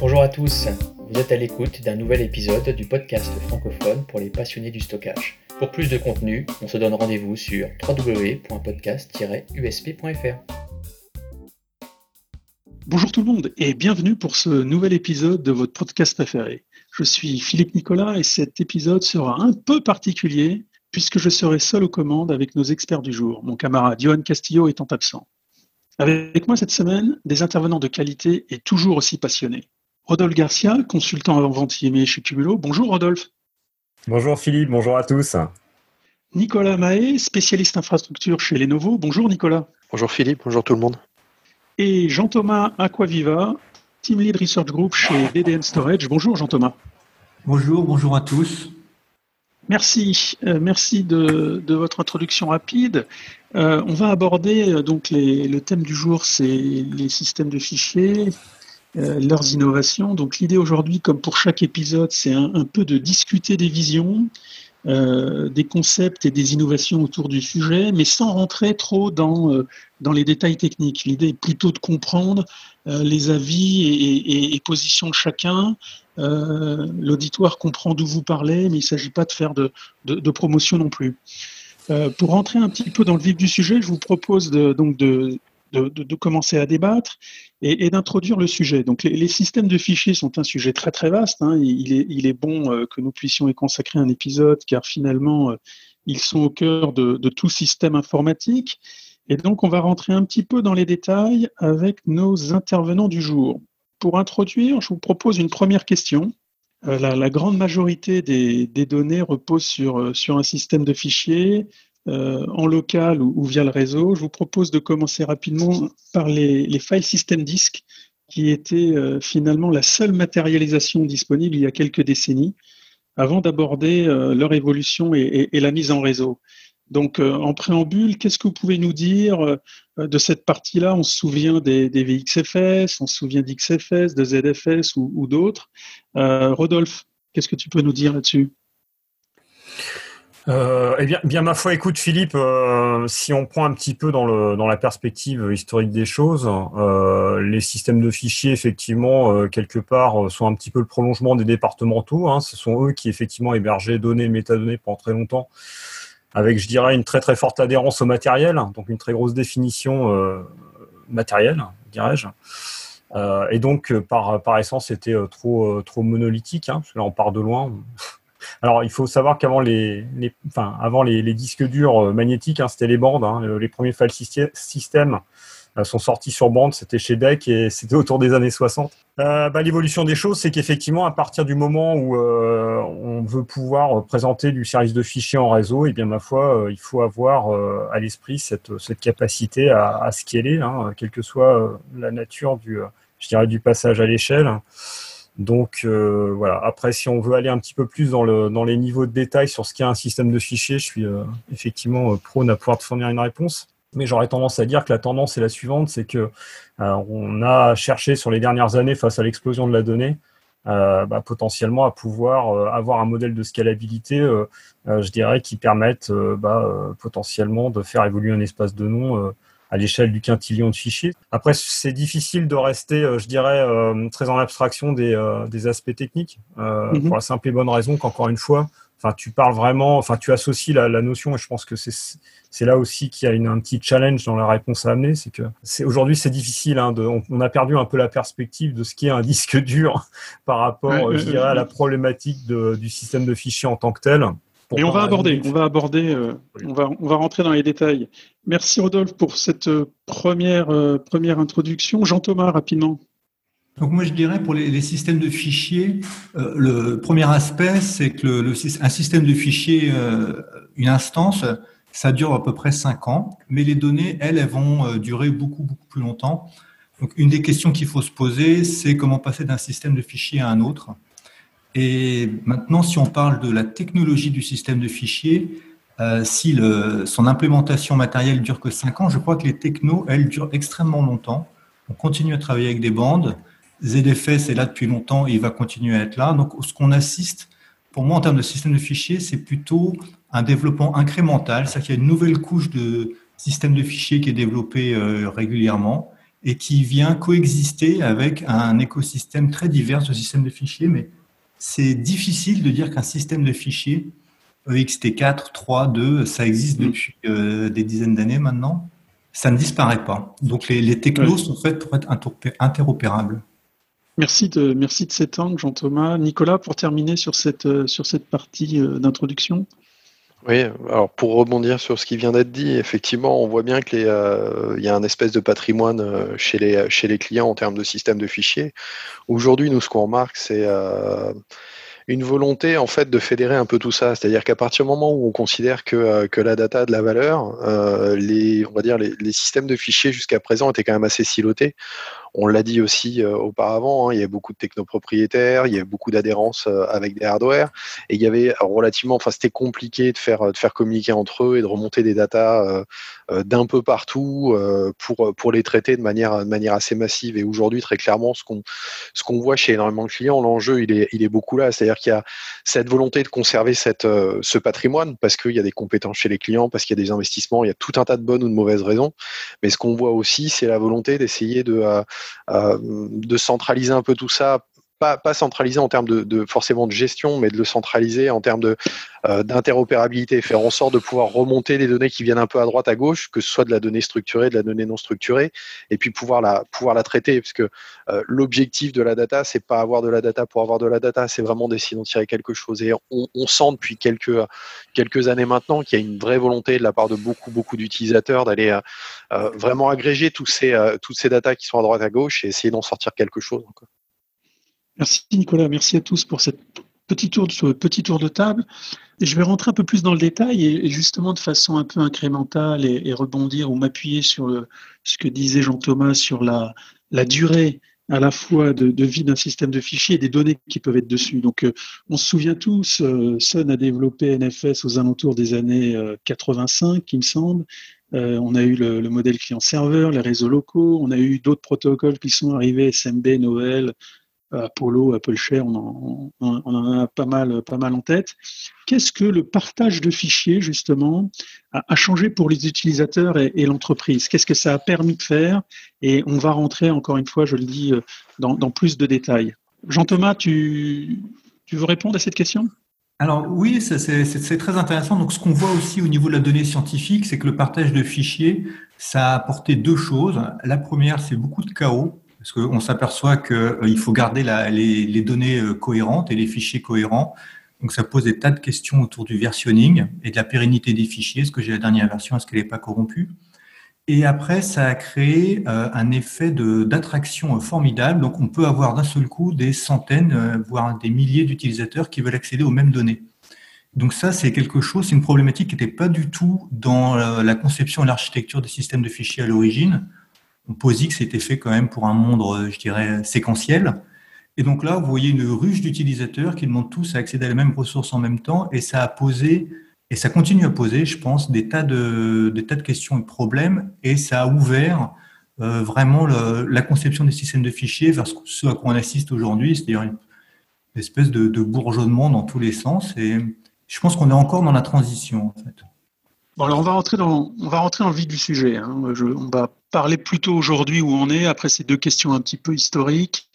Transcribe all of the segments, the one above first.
Bonjour à tous, vous êtes à l'écoute d'un nouvel épisode du podcast francophone pour les passionnés du stockage. Pour plus de contenu, on se donne rendez-vous sur www.podcast-usp.fr. Bonjour tout le monde et bienvenue pour ce nouvel épisode de votre podcast préféré. Je suis Philippe Nicolas et cet épisode sera un peu particulier puisque je serai seul aux commandes avec nos experts du jour, mon camarade Johan Castillo étant absent. Avec moi cette semaine, des intervenants de qualité et toujours aussi passionnés. Rodolphe Garcia, consultant avant vente IME chez Cumulo. Bonjour Rodolphe. Bonjour Philippe, bonjour à tous. Nicolas Mahé, spécialiste infrastructure chez Lenovo. Bonjour Nicolas. Bonjour Philippe, bonjour tout le monde. Et Jean-Thomas Aquaviva, Team Lead Research Group chez DDN Storage. Bonjour Jean-Thomas. Bonjour, bonjour à tous. Merci, euh, merci de, votre introduction rapide. Euh, on va aborder euh, donc le thème du jour, c'est les systèmes de fichiers, leurs innovations. Donc l'idée aujourd'hui, comme pour chaque épisode, c'est un, peu de discuter des visions, des concepts et des innovations autour du sujet, mais sans rentrer trop dans, dans les détails techniques. L'idée est plutôt de comprendre les avis et, et, positions de chacun, euh, l'auditoire comprend d'où vous parlez, mais il ne s'agit pas de faire de, promotion non plus. Euh, pour rentrer un petit peu dans le vif du sujet, je vous propose de, donc de, commencer à débattre et, d'introduire le sujet. Donc, les, systèmes de fichiers sont un sujet très très vaste. Hein. Il, est, bon euh, que nous puissions y consacrer un épisode, car finalement, ils sont au cœur de, de tout système informatique. Et donc, on va rentrer un petit peu dans les détails avec nos intervenants du jour pour introduire, je vous propose une première question. Euh, la, grande majorité des, données euh, sur, un système de fichiers euh, en local ou, via le réseau. Je vous propose de commencer rapidement par les, les file system disk, qui étaient finalement la seule matérialisation disponible il y a quelques décennies, avant d'aborder leur évolution et, la mise en réseau. Donc, euh, en préambule, qu'est-ce que vous pouvez nous dire euh, de cette partie-là? On se souvient des, VXFS, on se souvient d'XFS, de ZFS ou, d'autres. Euh, Rodolphe, qu'est-ce que tu peux nous dire là-dessus? Eh bien, bien, ma foi, écoute Philippe, si on prend un petit peu dans, le, dans la perspective historique des choses, les systèmes de fichiers, effectivement, quelque part, sont un petit peu le prolongement des départementaux. Hein. Ce sont eux qui, effectivement, hébergeaient données, métadonnées pendant très longtemps avec, je dirais, une très très forte adhérence au matériel, donc une très grosse définition euh, matérielle, dirais-je. Euh, et donc, euh, par, par essence, c'était trop, trop monolithique, hein, parce que là, on part de loin. Alors, il faut savoir qu'avant les, disques durs magnétiques, hein, c'était les bandes. Hein, les premiers file systèmes euh, sont sortis sur bande, c'était chez DEC et c'était autour des années 60. Euh, bah, L'évolution des choses, c'est qu'effectivement, à partir du moment où euh, on veut pouvoir présenter du service de fichiers en réseau, eh bien ma foi, il faut avoir à l'esprit cette, capacité à, à scaler, hein, quelle que soit la nature du passage à l'échelle. Donc voilà. Après, si on veut aller un petit peu plus dans, le, dans les niveaux de détail sur ce qu'est un système de fichiers, je suis effectivement prône à pouvoir te fournir une réponse mais j'aurais tendance à dire que la tendance est la suivante, c'est que euh, on a cherché sur les dernières années, face à l'explosion de la donnée, euh, bah, potentiellement à pouvoir euh, avoir un modèle de scalabilité, je dirais, qui permette bah, potentiellement de faire évoluer un espace de nom à l'échelle du quintillion de fichiers. Après, c'est difficile de rester, je dirais, très en abstraction des, des aspects techniques, mm-hmm. pour la simple et bonne raison qu'encore une fois, enfin, tu parles vraiment, enfin, tu associes la, la notion, et je pense que c'est là aussi qu'il y a une, un petit challenge dans la réponse à amener, c'est que aujourd'hui c'est difficile, hein, de, on, a perdu un peu la perspective de ce qui est un disque dur par rapport, je dirais, à la problématique de, du système de fichiers en tant que tel. Et on va aborder, on va aborder, euh, on va, on va rentrer dans les détails. Merci Rodolphe pour cette euh, première, euh, première introduction. Jean-Thomas, rapidement. Donc moi je dirais pour les, systèmes de fichiers, euh, le premier aspect c'est que le, un système de fichiers, euh, une instance, ça dure à peu près 5 ans, mais les données, elles, elles vont durer beaucoup beaucoup plus longtemps. Donc une des questions qu'il faut se poser, c'est comment passer d'un système de fichiers à un autre. Et maintenant, si on parle de la technologie du système de fichiers, si le, son implémentation matérielle dure que 5 ans, je crois que les technos, elles, durent extrêmement longtemps. On continue à travailler avec des bandes. ZFS est là depuis longtemps et il va continuer à être là. Donc, ce qu'on assiste, pour moi, en termes de système de fichiers, c'est plutôt un développement incrémental, c'est-à-dire qu'il y a une nouvelle couche de système de fichiers qui est développée euh, régulièrement. et qui vient coexister avec un écosystème très divers de systèmes de fichiers. Mais c'est difficile de dire qu'un système de fichiers EXT4, 3, 2, ça existe mm. depuis euh, des dizaines d'années maintenant. Ça ne disparaît pas. Donc les, les technos sont faits pour être interopérables. Merci de, merci de cet angle, Jean-Thomas. Nicolas, pour terminer sur cette, euh, sur cette partie euh, d'introduction. Oui, alors pour rebondir sur ce qui vient d'être dit, effectivement, on voit bien qu'il euh, y a un espèce de patrimoine chez les, chez les clients en termes de système de fichiers. Aujourd'hui, nous, ce qu'on remarque, c'est une volonté en fait de fédérer un peu tout ça. C'est-à-dire qu'à partir du moment où on considère que, que la data a de la valeur, les, on va dire les, les systèmes de fichiers jusqu'à présent étaient quand même assez silotés. On l'a dit aussi euh, auparavant, hein, il y a beaucoup de technopropriétaires, il y a beaucoup d'adhérence euh, avec des hardware, et il y avait relativement, enfin c'était compliqué de faire de faire communiquer entre eux et de remonter des datas euh, d'un peu partout pour pour les traiter de manière de manière assez massive. Et aujourd'hui, très clairement, ce qu'on ce qu'on voit chez énormément de clients, l'enjeu il est il est beaucoup là, c'est-à-dire qu'il y a cette volonté de conserver cette ce patrimoine parce qu'il y a des compétences chez les clients, parce qu'il y a des investissements, il y a tout un tas de bonnes ou de mauvaises raisons. Mais ce qu'on voit aussi, c'est la volonté d'essayer de euh, de centraliser un peu tout ça pas, centraliser en termes de, forcément de gestion, mais de le centraliser en termes de euh, d'interopérabilité, faire en sorte de pouvoir remonter les données qui viennent un peu à droite, à gauche, que ce soit de la donnée structurée, de la donnée non structurée, et puis pouvoir la pouvoir la traiter, parce que euh, l'objectif de la data, c'est pas avoir de la data pour avoir de la data, c'est vraiment d'essayer d'en tirer quelque chose. Et on, sent depuis quelques quelques années maintenant qu'il y a une vraie volonté de la part de beaucoup beaucoup d'utilisateurs d'aller euh, vraiment agréger tous ces toutes ces datas qui sont à droite à gauche et essayer d'en sortir quelque chose. Merci Nicolas, merci à tous pour tour ce petit tour de table. Je vais rentrer un peu plus dans le détail et, justement de façon un peu incrémentale et, rebondir ou m'appuyer sur ce que disait Jean-Thomas sur la, la durée à la fois de, vie d'un système de fichiers et des données qui peuvent être dessus. Donc, euh, on se souvient tous, euh, Sun a développé NFS aux alentours des années 85, euh, il me semble. on a eu le, le modèle client-serveur, les réseaux locaux, on a eu d'autres protocoles qui sont arrivés, SMB, Noël, Apollo, Apple Share, on en, a pas mal, pas mal en tête. Qu'est-ce que le partage de fichiers, justement, a, changé pour les utilisateurs et, l'entreprise? Qu'est-ce que ça a permis de faire? Et on va rentrer, encore une fois, je le dis, euh, dans, plus de détails. Jean-Thomas, tu, tu veux répondre à cette question? Alors oui, c'est très intéressant. Donc ce qu'on voit aussi au niveau de la donnée scientifique, c'est que le partage de fichiers, ça a apporté deux choses. La première, c'est beaucoup de chaos parce qu'on s'aperçoit qu'il euh, faut garder les, données euh, cohérentes et les fichiers cohérents. Donc ça pose des tas de questions autour du versionning et de la pérennité des fichiers. Est-ce que j'ai la dernière version? Est-ce qu'elle n'est pas corrompue? Et après, ça a créé euh, un effet d'attraction formidable. Donc on peut avoir d'un seul coup des centaines, voire des milliers d'utilisateurs qui veulent accéder aux mêmes données. Donc ça, c'est quelque chose, c'est une problématique qui n'était pas du tout dans la conception et l'architecture des systèmes de fichiers à l'origine on que c'était fait quand même pour un monde, euh, je dirais, séquentiel. Et donc là, vous voyez une ruche d'utilisateurs qui demandent tous à accéder à la même ressource en même temps, et ça a posé, et ça continue à poser, je pense, des tas de, des tas de questions et de problèmes, et ça a ouvert euh, vraiment la conception des systèmes de fichiers vers ce à quoi on assiste aujourd'hui, c'est-à-dire une espèce de, de, bourgeonnement dans tous les sens. Et je pense qu'on est encore dans la transition, en fait. Alors on va rentrer dans, on le vif du sujet. Hein. on va parler plutôt aujourd'hui où on est, après ces deux questions un petit peu historiques.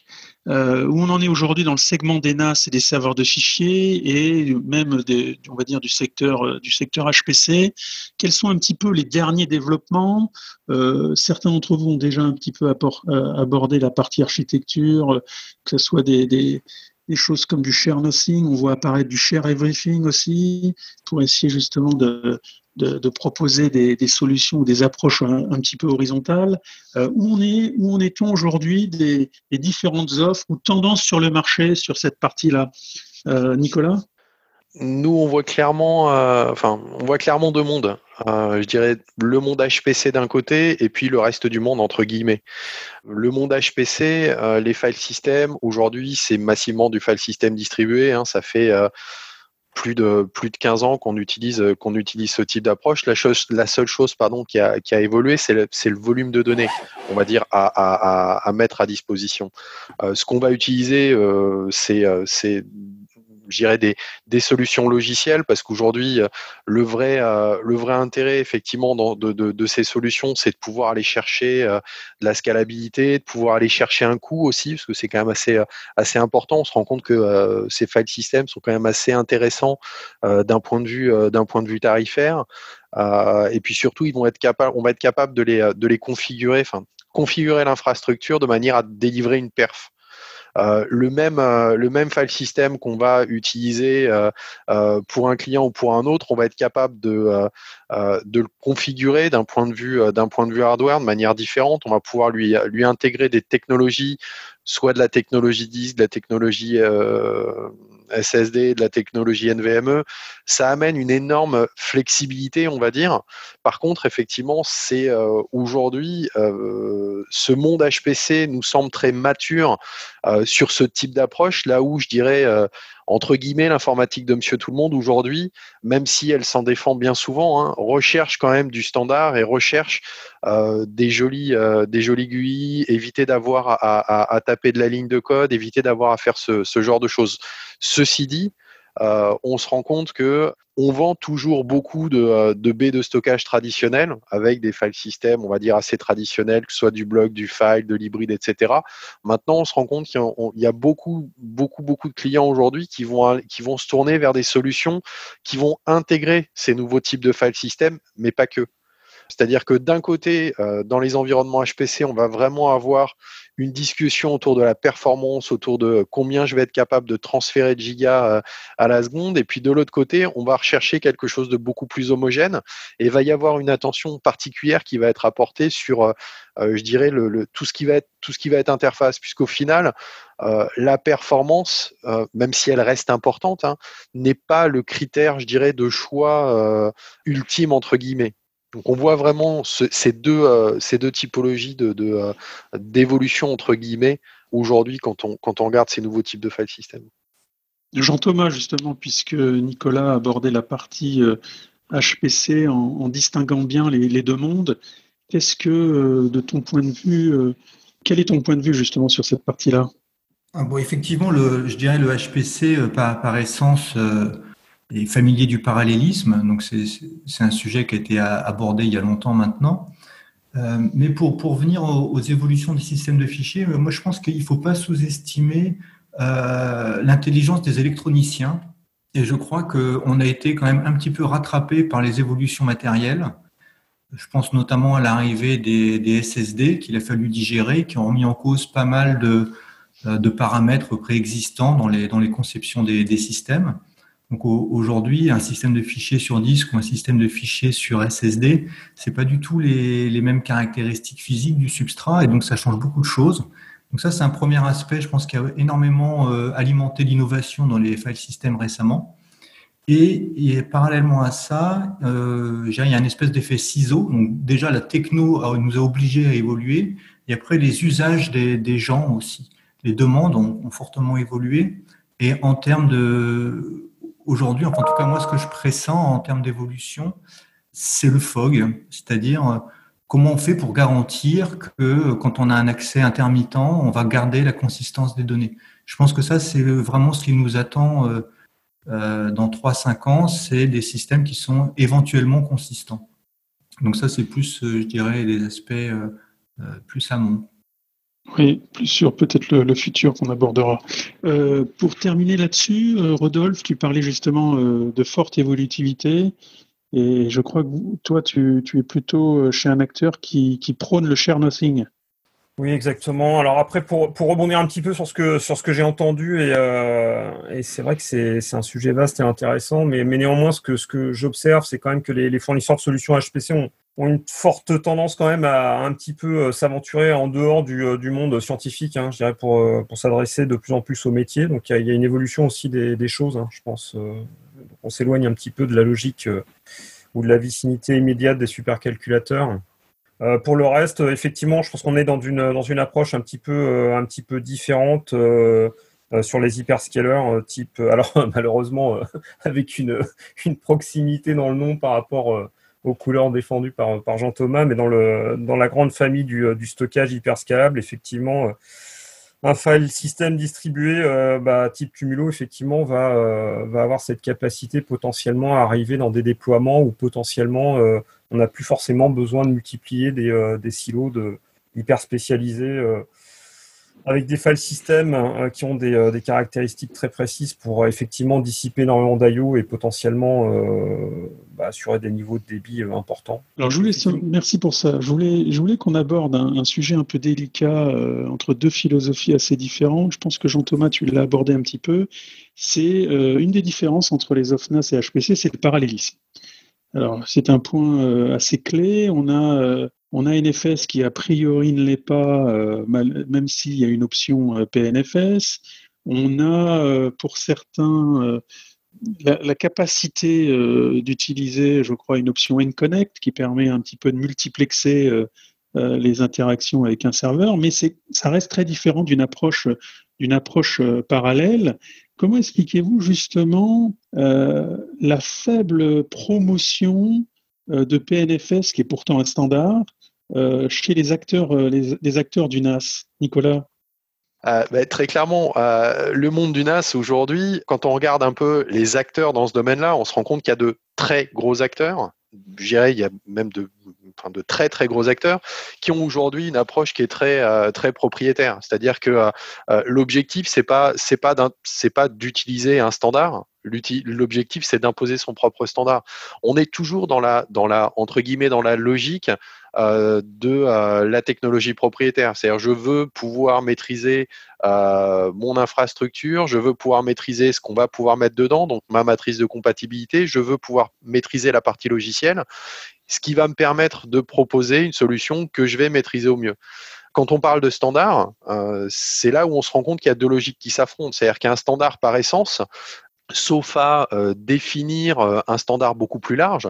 Euh, où on en est aujourd'hui dans le segment des NAS et des serveurs de fichiers et même des, on va dire du secteur euh, du secteur HPC. Quels sont un petit peu les derniers développements? Euh, Certains d'entre vous ont déjà un petit peu abordé la partie architecture, que ce soit des, des, des choses comme du share nothing, on voit apparaître du share everything aussi, pour essayer justement de, de, proposer des, solutions ou des approches un, petit peu horizontales. Euh, où on est, où en est-on aujourd'hui des, différentes offres ou tendances sur le marché sur cette partie-là? Euh, Nicolas? Nous, on voit clairement, euh, enfin, on voit clairement deux mondes. je dirais le monde HPC d'un côté et puis le reste du monde entre guillemets. Le monde HPC, les file systems, aujourd'hui, c'est massivement du file system distribué. Hein, ça fait plus de plus de 15 ans qu'on utilise qu'on utilise ce type d'approche. La chose, la seule chose pardon qui a, évolué, c'est le, volume de données, on va dire à mettre à disposition. Euh, ce qu'on va utiliser, euh, c'est euh, dirais des, des solutions logicielles, parce qu'aujourd'hui, le vrai, le vrai intérêt effectivement de, de, ces solutions, c'est de pouvoir aller chercher de la scalabilité, de pouvoir aller chercher un coût aussi, parce que c'est quand même assez, assez important. On se rend compte que ces file systems sont quand même assez intéressants d'un point de vue, d'un point de vue tarifaire. et puis surtout, ils vont être capables, on va être capable de les, de les configurer, enfin configurer l'infrastructure de manière à délivrer une perf. Euh, le même euh, le même file system qu'on va utiliser euh, pour un client ou pour un autre, on va être capable de de le configurer d'un point de vue d'un point de vue hardware de manière différente. On va pouvoir lui lui intégrer des technologies, soit de la technologie disque, de la technologie SSD, de la technologie NVMe, ça amène une énorme flexibilité, on va dire. Par contre, effectivement, c'est euh, aujourd'hui, euh, ce monde HPC nous semble très mature euh, sur ce type d'approche, là où je dirais entre guillemets, l'informatique de Monsieur Tout le Monde aujourd'hui, même si elle s'en défend bien souvent, hein, recherche quand même du standard et recherche euh, des jolis euh, des jolis GUI, éviter d'avoir à, taper de la ligne de code, éviter d'avoir à faire ce genre de choses. Ceci dit, euh, on se rend compte que on vend toujours beaucoup de, euh, de baies de stockage traditionnels avec des file systems, on va dire assez traditionnels, que ce soit du bloc, du file, de l'hybride, etc. Maintenant, on se rend compte qu'il y a beaucoup, beaucoup, beaucoup de clients aujourd'hui qui vont, qui vont se tourner vers des solutions qui vont intégrer ces nouveaux types de file systems, mais pas que. C'est-à-dire que d'un côté, euh, dans les environnements HPC, on va vraiment avoir une discussion autour de la performance, autour de combien je vais être capable de transférer de gigas euh, à la seconde. Et puis de l'autre côté, on va rechercher quelque chose de beaucoup plus homogène et il va y avoir une attention particulière qui va être apportée sur, euh, je dirais, le, tout ce qui va être tout ce qui va être interface, puisqu'au final, la performance, même si elle reste importante, hein, n'est pas le critère, je dirais, de choix ultime entre guillemets. Donc on voit vraiment ces, deux, euh, ces deux typologies de, euh, d'évolution entre guillemets aujourd'hui quand on, quand on regarde ces nouveaux types de file system. Jean-Thomas, justement, puisque Nicolas a abordé la partie HPC euh, en, distinguant bien les, deux mondes, qu'est-ce que, de ton point de vue, quel est ton point de vue justement sur cette partie-là? Ah bon, Effectivement, le, je dirais le HPC, par, par essence, et familier du parallélisme. Donc c'est un sujet qui a été abordé il y a longtemps maintenant. Euh, mais pour, pour venir aux, évolutions des systèmes de fichiers, euh, moi je pense qu'il ne faut pas sous-estimer euh, l'intelligence des électroniciens. Et je crois qu'on a été quand même un petit peu rattrapé par les évolutions matérielles. Je pense notamment à l'arrivée des, des, SSD qu'il a fallu digérer, qui ont remis en cause pas mal de, de paramètres préexistants dans les, dans les conceptions des, des systèmes. Donc aujourd'hui, un système de fichiers sur disque ou un système de fichiers sur SSD, c'est pas du tout les, les, mêmes caractéristiques physiques du substrat et donc ça change beaucoup de choses. Donc ça, c'est un premier aspect, je pense, qui a énormément euh, alimenté l'innovation dans les file systems récemment. Et, et parallèlement à ça, euh, il y a une espèce d'effet ciseau. Donc déjà, la techno nous a obligés à évoluer. Et après, les usages des, des gens aussi. Les demandes ont, ont fortement évolué. Et en termes de aujourd'hui, en tout cas moi, ce que je pressens en termes d'évolution, c'est le FOG, c'est-à-dire euh, comment on fait pour garantir que quand on a un accès intermittent, on va garder la consistance des données. Je pense que ça, c'est vraiment ce qui nous attend euh, euh, dans 3-5 ans, c'est des systèmes qui sont éventuellement consistants. Donc ça, c'est plus, je dirais, des aspects plus amont. Oui, plus sur peut-être le, futur qu'on abordera. Euh, pour terminer là-dessus, euh, Rodolphe, tu parlais justement euh, de forte évolutivité. Et je crois que toi, tu, es plutôt chez un acteur qui, prône le share nothing. Oui, exactement. Alors après, pour, rebondir un petit peu sur ce que, j'ai entendu, et, c'est vrai que c'est, un sujet vaste et intéressant, mais, néanmoins, ce que, j'observe, c'est quand même que les fournisseurs de solutions HPC ont, ont une forte tendance quand même à un petit peu euh, s'aventurer en dehors du, euh, du monde scientifique, hein, je dirais, pour, euh, pour s'adresser de plus en plus au métier. Donc il y, a une évolution aussi des, choses, hein, je pense. On s'éloigne un petit peu de la logique ou de la vicinité immédiate des supercalculateurs. Pour le reste, effectivement, je pense qu'on est dans une, dans une approche un petit peu, un petit peu différente. Sur les hyperscalers type alors malheureusement avec une, une proximité dans le nom par rapport aux couleurs défendues par, Jean Thomas, mais dans, le, dans la grande famille du, euh, stockage hyperscalable, effectivement, euh, un file système distribué bah, type Cumulo, effectivement, va, va avoir cette capacité potentiellement à arriver dans des déploiements où potentiellement on n'a plus forcément besoin de multiplier des, des silos de, hyper spécialisés avec des file systems euh, qui ont euh, des, caractéristiques très précises pour euh, effectivement dissiper énormément d'IO et potentiellement bah, assurer des niveaux de débit importants. Alors je voulais, merci pour ça. Je voulais, je voulais qu'on aborde un, sujet un peu délicat entre deux philosophies assez différentes. Je pense que Jean-Thomas, tu l'as abordé un petit peu. C'est une des différences entre les OFNAS et HPC, c'est le parallélisme. Alors, c'est un point assez clé. On a on a NFS qui a priori ne l'est pas, euh, même s'il y a une option euh, PNFS. On a euh, pour certains la, capacité d'utiliser, je crois, une option NConnect qui permet un petit peu de multiplexer les interactions avec un serveur, mais ça reste très différent d'une approche, d'une approche parallèle. Comment expliquez-vous justement la faible promotion de PNFS, qui est pourtant un standard, chez les acteurs, euh, les, acteurs du NAS, Nicolas euh, bah, très clairement, le monde du NAS aujourd'hui, quand on regarde un peu les acteurs dans ce domaine-là, on se rend compte qu'il y a de très gros acteurs. Je dirais, il y a même de, de très très gros acteurs qui ont aujourd'hui une approche qui est très très propriétaire. C'est-à-dire que l'objectif c'est pas pas pas d'utiliser un standard. L'objectif c'est d'imposer son propre standard. On est toujours dans la dans la entre guillemets dans la logique euh, de euh, la technologie propriétaire. C'est-à-dire, je veux pouvoir maîtriser euh, mon infrastructure, je veux pouvoir maîtriser ce qu'on va pouvoir mettre dedans, donc ma matrice de compatibilité, je veux pouvoir maîtriser la partie logicielle, ce qui va me permettre de proposer une solution que je vais maîtriser au mieux. Quand on parle de standard, c'est là où on se rend compte qu'il y a deux logiques qui s'affrontent. C'est-à-dire qu'un standard par essence sauf à euh, définir euh, un standard beaucoup plus large,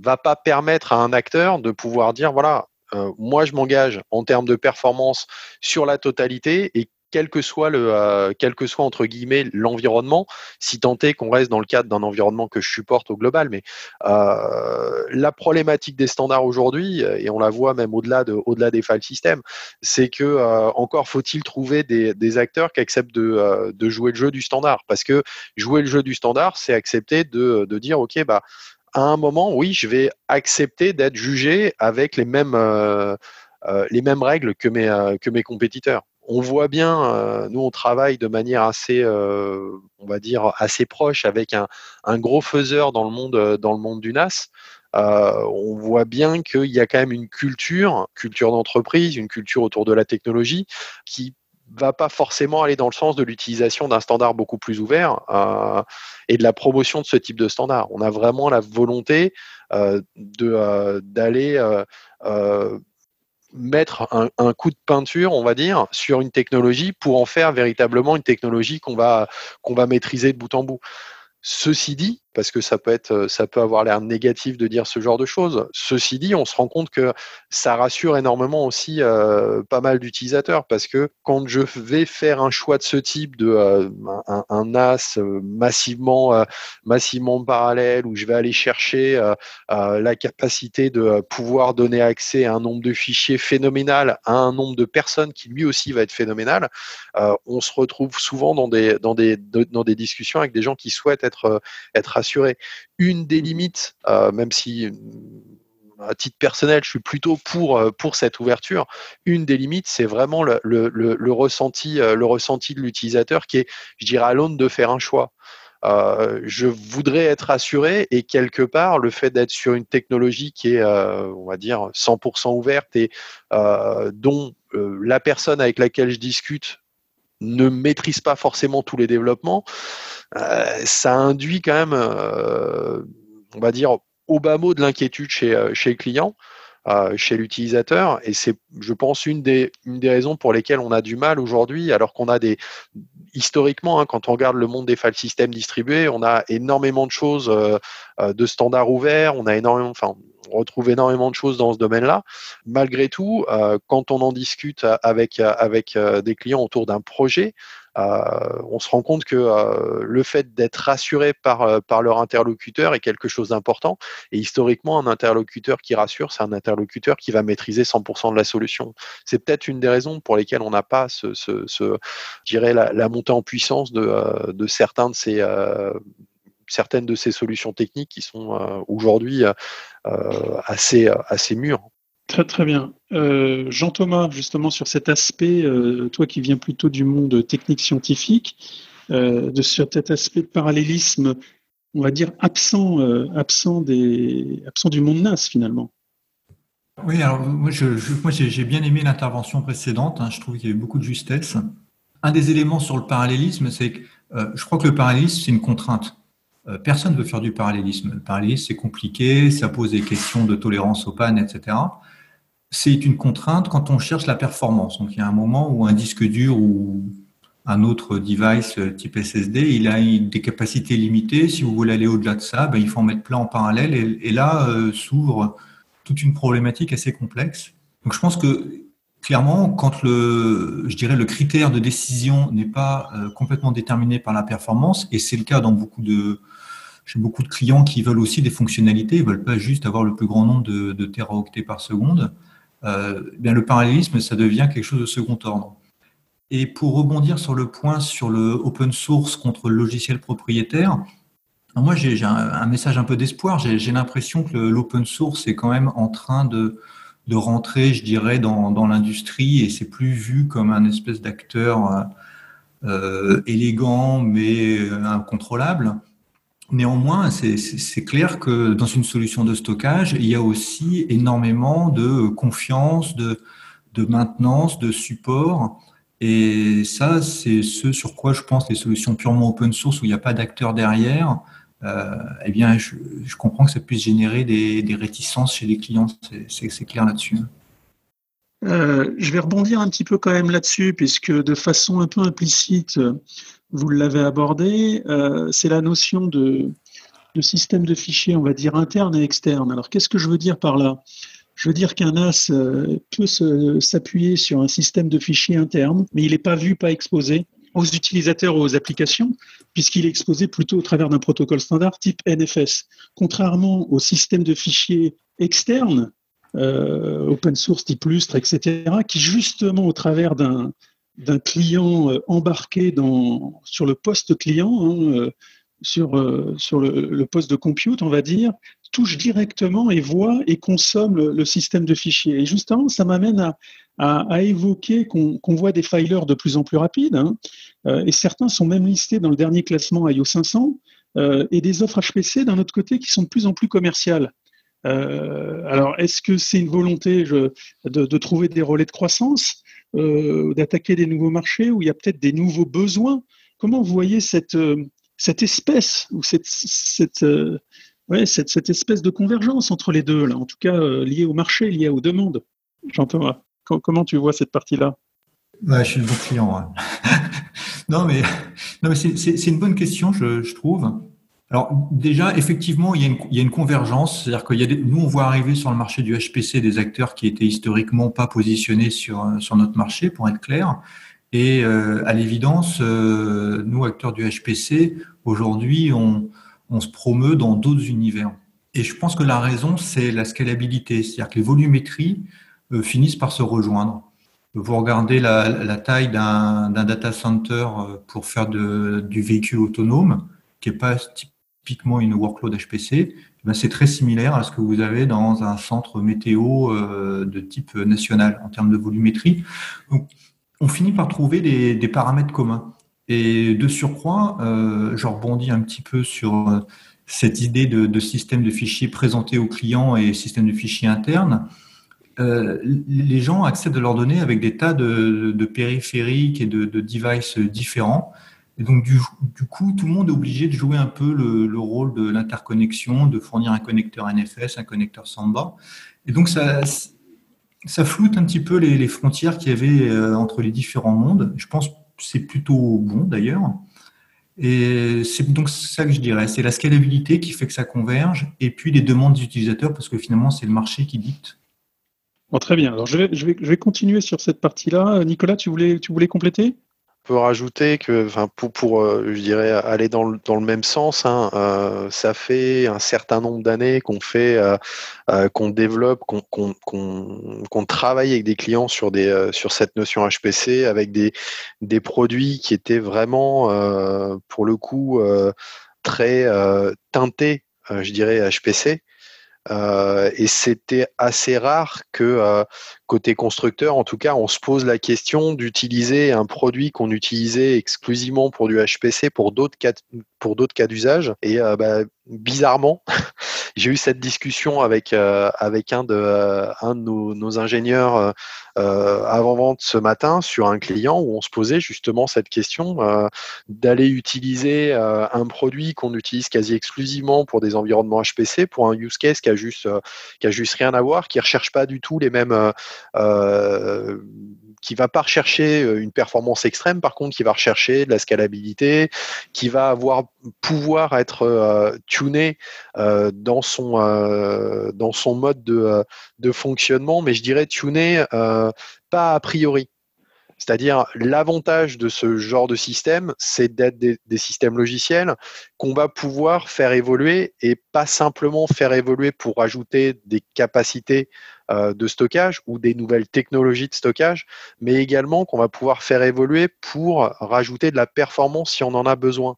va pas permettre à un acteur de pouvoir dire voilà, euh, moi je m'engage en termes de performance sur la totalité et quel que soit le, euh, quel que soit entre guillemets l'environnement, si tant est qu'on reste dans le cadre d'un environnement que je supporte au global. Mais euh, la problématique des standards aujourd'hui, et on la voit même au-delà de, au-delà des file systems, c'est que euh, encore faut-il trouver des, acteurs qui acceptent de, jouer le jeu du standard, parce que jouer le jeu du standard, c'est accepter de, de dire ok bah à un moment, oui, je vais accepter d'être jugé avec les mêmes, les mêmes règles que mes, que mes compétiteurs on voit bien, euh, nous on travaille de manière assez, euh, on va dire, assez proche avec un, gros faiseur dans le monde, euh, dans du NAS. on voit bien qu'il y a quand même une culture, culture d'entreprise, une culture autour de la technologie qui va pas forcément aller dans le sens de l'utilisation d'un standard beaucoup plus ouvert et de la promotion de ce type de standard. On a vraiment la volonté d'aller mettre un, coup de peinture, on va dire, sur une technologie pour en faire véritablement une technologie qu'on va, qu'on va maîtriser de bout en bout. Ceci dit, parce que ça peut être, euh, ça peut avoir l'air négatif de dire ce genre de choses. Ceci dit, on se rend compte que ça rassure énormément aussi euh, pas mal d'utilisateurs parce que quand je vais faire un choix de ce type de euh, un, NAS massivement, massivement parallèle où je vais aller chercher la capacité de pouvoir donner accès à un nombre de fichiers phénoménal à un nombre de personnes qui lui aussi va être phénoménal, on se retrouve souvent dans des, dans des, dans des discussions avec des gens qui souhaitent être, être une des limites, euh, même si à titre personnel, je suis plutôt pour, euh, pour cette ouverture. Une des limites, c'est vraiment le, le, ressenti, euh, le ressenti de l'utilisateur qui est, je dirais, à l'aune de faire un choix. je voudrais être assuré et quelque part, le fait d'être sur une technologie qui est, on va dire, 100% ouverte et dont la personne avec laquelle je discute ne maîtrise pas forcément tous les développements, euh, ça induit quand même, euh, on va dire, au bas mot de l'inquiétude chez, euh, chez le client. Chez l'utilisateur. Et c'est, je pense, une des, une des raisons pour lesquelles on a du mal aujourd'hui, alors qu'on a des. Historiquement, hein, quand on regarde le monde des file systems distribués, on a énormément de choses de standards ouverts, on a énormément. Enfin, on retrouve énormément de choses dans ce domaine-là. Malgré tout, quand on en discute avec, avec des clients autour d'un projet, on se rend compte que le fait d'être rassuré par, par leur interlocuteur est quelque chose d'important. Et historiquement, un interlocuteur qui rassure, c'est un interlocuteur qui va maîtriser 100% de la solution. C'est peut-être une des raisons pour lesquelles on n'a pas ce, la, montée en puissance de, certaines de ces solutions techniques qui sont aujourd'hui assez mûres. Très très bien. Euh, Jean-Thomas, justement sur cet aspect, euh, toi qui viens plutôt du monde technique scientifique, euh, de, sur cet aspect de parallélisme, on va dire absent, absent, des, absent du monde NAS finalement. Oui, alors moi, j'ai bien aimé l'intervention précédente, hein. je trouve qu'il y avait beaucoup de justesse. Un des éléments sur le parallélisme, c'est que je crois que le parallélisme, c'est une contrainte. personne ne veut faire du parallélisme. Le parallélisme, c'est compliqué, ça pose des questions de tolérance aux pannes, etc c'est une contrainte quand on cherche la performance. Donc, il y a un moment où un disque dur ou un autre device type SSD, il a des capacités limitées. Si vous voulez aller au-delà de ça, ben, il faut en mettre plein en parallèle. Et, là euh, s'ouvre toute une problématique assez complexe. Donc, je pense que clairement, quand le, je dirais, le critère de décision n'est pas euh, complètement déterminé par la performance, et c'est le cas dans beaucoup de, beaucoup de clients qui veulent aussi des fonctionnalités, ils veulent pas juste avoir le plus grand nombre de, de teraoctets par seconde. Euh, eh bien le parallélisme, ça devient quelque chose de second ordre. Et pour rebondir sur le point sur le open source contre le logiciel propriétaire, moi j'ai un, message un peu d'espoir. J'ai l'impression que l'open source est quand même en train de, de rentrer, je dirais, dans, dans l'industrie et c'est plus vu comme un espèce d'acteur euh, élégant mais euh, incontrôlable. Néanmoins, c'est clair que dans une solution de stockage, il y a aussi énormément de confiance, de, maintenance, de support. Et ça, c'est ce sur quoi je pense les solutions purement open source où il n'y a pas d'acteur derrière. Euh, eh bien, je, comprends que ça puisse générer des, des réticences chez les clients. C'est clair là-dessus. Euh, je vais rebondir un petit peu quand même là-dessus, puisque de façon un peu implicite, vous l'avez abordé, euh, c'est la notion de, système de fichiers, on va dire interne et externe. Alors qu'est-ce que je veux dire par là? Je veux dire qu'un NAS euh, peut s'appuyer sur un système de fichiers interne, mais il n'est pas vu, pas exposé aux utilisateurs ou aux applications, puisqu'il est exposé plutôt au travers d'un protocole standard type NFS. Contrairement au système de fichiers externe, euh, open source type Lustre, etc., qui justement au travers d'un d'un client euh, embarqué sur le poste client, hein, euh, sur, euh, le, poste de compute, on va dire, touche directement et voit et consomme le, système de fichiers. Et justement, ça m'amène à, évoquer qu'on voit des filers de plus en plus rapides, hein, et certains sont même listés dans le dernier classement IO 500, et des offres HPC d'un autre côté qui sont de plus en plus commerciales. alors, est-ce que c'est une volonté de, trouver des relais de croissance? Euh, d'attaquer des nouveaux marchés, où il y a peut-être des nouveaux besoins. Comment vous voyez cette, euh, cette espèce ou cette, cette, euh, ouais, cette, cette, espèce de convergence entre les deux, là, en tout cas liée au marché, liée aux demandes? Jean-Thomas, comment tu vois cette partie-là? Bah, Je suis le bon client. non, mais, non, mais c'est une bonne question, je, je trouve. Alors déjà, effectivement, il y a une, il y a une convergence, c'est-à-dire des, nous on voit arriver sur le marché du HPC des acteurs qui étaient historiquement pas positionnés sur sur notre marché, pour être clair. Et euh, à l'évidence, euh, nous acteurs du HPC, aujourd'hui, on, on se promeut dans d'autres univers. Et je pense que la raison, c'est la scalabilité, c'est-à-dire que les volumétries euh, finissent par se rejoindre. Vous regardez la, la taille d'un data center pour faire de, du véhicule autonome, qui est pas typiquement une workload HPC, eh ben, c'est très similaire à ce que vous avez dans un centre météo euh, de type national en termes de volumétrie. On finit par trouver des, paramètres communs. Et de surcroît, euh, je rebondis un petit peu sur euh, cette idée de, système de fichiers présenté aux clients et système de fichiers interne. les gens acceptent de leur donner avec des tas de, périphériques et de devices différents. Et donc, du, coup, tout le monde est obligé de jouer un peu le, rôle de l'interconnexion, de fournir un connecteur NFS, un connecteur Samba. Et donc, ça, ça floute un petit peu les, frontières qu'il y avait euh, entre les différents mondes. Je pense que c'est plutôt bon d'ailleurs. Et c'est donc ça que je dirais. C'est la scalabilité qui fait que ça converge et puis les demandes des utilisateurs parce que finalement, c'est le marché qui dicte. Très bien. Alors, je vais, je vais, je vais continuer sur cette partie-là. Nicolas, tu voulais, tu voulais compléter? Peut rajouter que, pour, euh, je dirais, aller dans le, même sens, hein, euh, ça fait un certain nombre d'années qu'on fait, euh, qu'on développe, qu'on travaille avec des clients sur des sur cette notion HPC avec des produits qui étaient vraiment, pour le coup, très teintés, je dirais, HPC. Euh, et c'était assez rare que euh, côté constructeur, en tout cas, on se pose la question d'utiliser un produit qu'on utilisait exclusivement pour du HPC pour d'autres cas, d'usage. Et euh, bah, bizarrement, j'ai eu cette discussion avec euh, avec un de euh, nos, ingénieurs euh, avant vente ce matin sur un client où on se posait justement cette question d'aller utiliser un produit qu'on utilise quasi exclusivement pour des environnements HPC pour un use case qui a juste rien à voir, qui recherche pas du tout les mêmes qui va pas rechercher une performance extrême, par contre, qui va rechercher de la scalabilité, qui va avoir pouvoir être tuné dans son dans son mode de, de fonctionnement, mais je dirais tuné pas a priori. C'est-à-dire, l'avantage de ce genre de système, c'est d'être des, systèmes logiciels qu'on va pouvoir faire évoluer et pas simplement faire évoluer pour ajouter des capacités euh, de stockage ou des nouvelles technologies de stockage, mais également qu'on va pouvoir faire évoluer pour rajouter de la performance si on en a besoin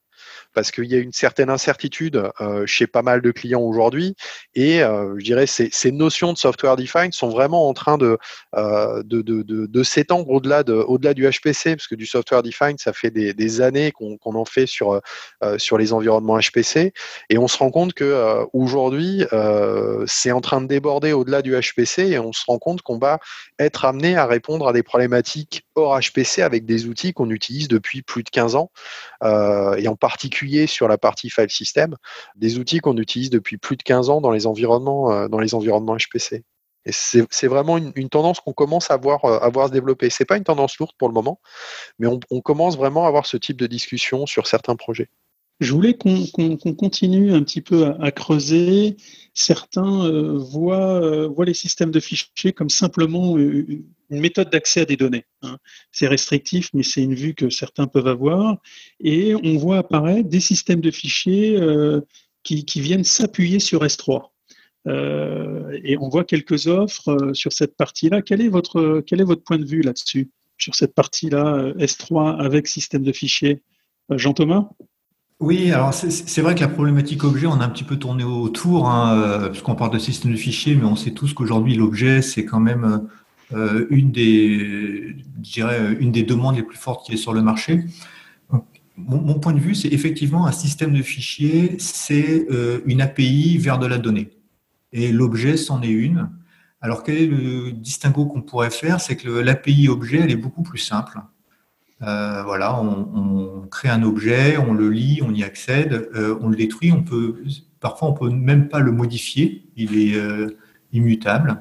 parce qu'il y a une certaine incertitude euh, chez pas mal de clients aujourd'hui. Et euh, je dirais ces, ces notions de software defined sont vraiment en train de, euh, s'étendre au-delà de, au-delà du HPC, parce que du software defined, ça fait des, années qu'on, en fait sur, les environnements HPC. Et on se rend compte que aujourd'hui, c'est en train de déborder au-delà du HPC et on se rend compte qu'on va être amené à répondre à des problématiques hors HPC avec des outils qu'on utilise depuis plus de 15 ans, et en particulier sur la partie file system, des outils qu'on utilise depuis plus de 15 ans dans les environnements, euh, dans les environnements HPC. Et c'est vraiment une, une, tendance qu'on commence à voir, euh, à voir se développer. Ce n'est pas une tendance lourde pour le moment, mais on, commence vraiment à avoir ce type de discussion sur certains projets. Je voulais qu'on qu qu continue un petit peu à, creuser. Certains euh, euh, voient, les systèmes de fichiers comme simplement une méthode d'accès à des données. Hein. C'est restrictif, mais c'est une vue que certains peuvent avoir. Et on voit apparaître des systèmes de fichiers euh, qui, viennent s'appuyer sur S3. et on voit quelques offres sur cette partie-là. Quel, est votre, quel est votre point de vue là-dessus, sur cette partie-là, S3 avec système de fichiers Jean-Thomas? Oui, alors c'est vrai que la problématique objet, on a un petit peu tourné autour, hein, euh, puisqu'on parle de système de fichiers, mais on sait tous qu'aujourd'hui l'objet, c'est quand même euh, une des, dirais, une des demandes les plus fortes qui est sur le marché. Mon, point de vue, c'est effectivement un système de fichiers, c'est euh, une API vers de la donnée, et l'objet, c'en est une. Alors quel est le distinguo qu'on pourrait faire? C'est que l'API objet, elle est beaucoup plus simple. Euh, voilà, on, crée un objet, on le lit, on y accède, on le détruit. On peut, parfois, on peut même pas le modifier. Il est euh, immutable,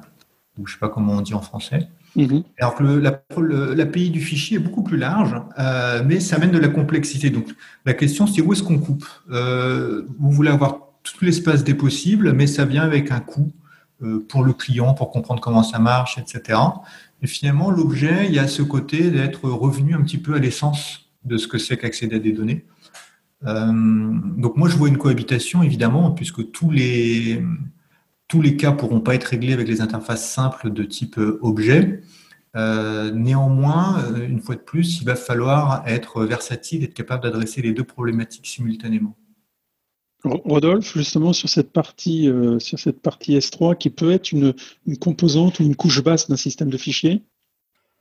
ou je sais pas comment on dit en français. Mmh. Alors que l'API la, du fichier est beaucoup plus large, euh, mais ça amène de la complexité. Donc, la question, c'est où est-ce qu'on coupe? Euh, Vous voulez avoir tout l'espace des possibles, mais ça vient avec un coût euh, pour le client, pour comprendre comment ça marche, etc. Et finalement, l'objet, il y a ce côté d'être revenu un petit peu à l'essence de ce que c'est qu'accéder à des données. Donc moi, je vois une cohabitation, évidemment, puisque tous les, tous les cas pourront pas être réglés avec les interfaces simples de type objet. Euh, néanmoins, une fois de plus, il va falloir être versatile, être capable d'adresser les deux problématiques simultanément. Rodolphe, justement sur cette partie, euh, sur cette partie S3 qui peut être une, composante ou une couche basse d'un système de fichiers?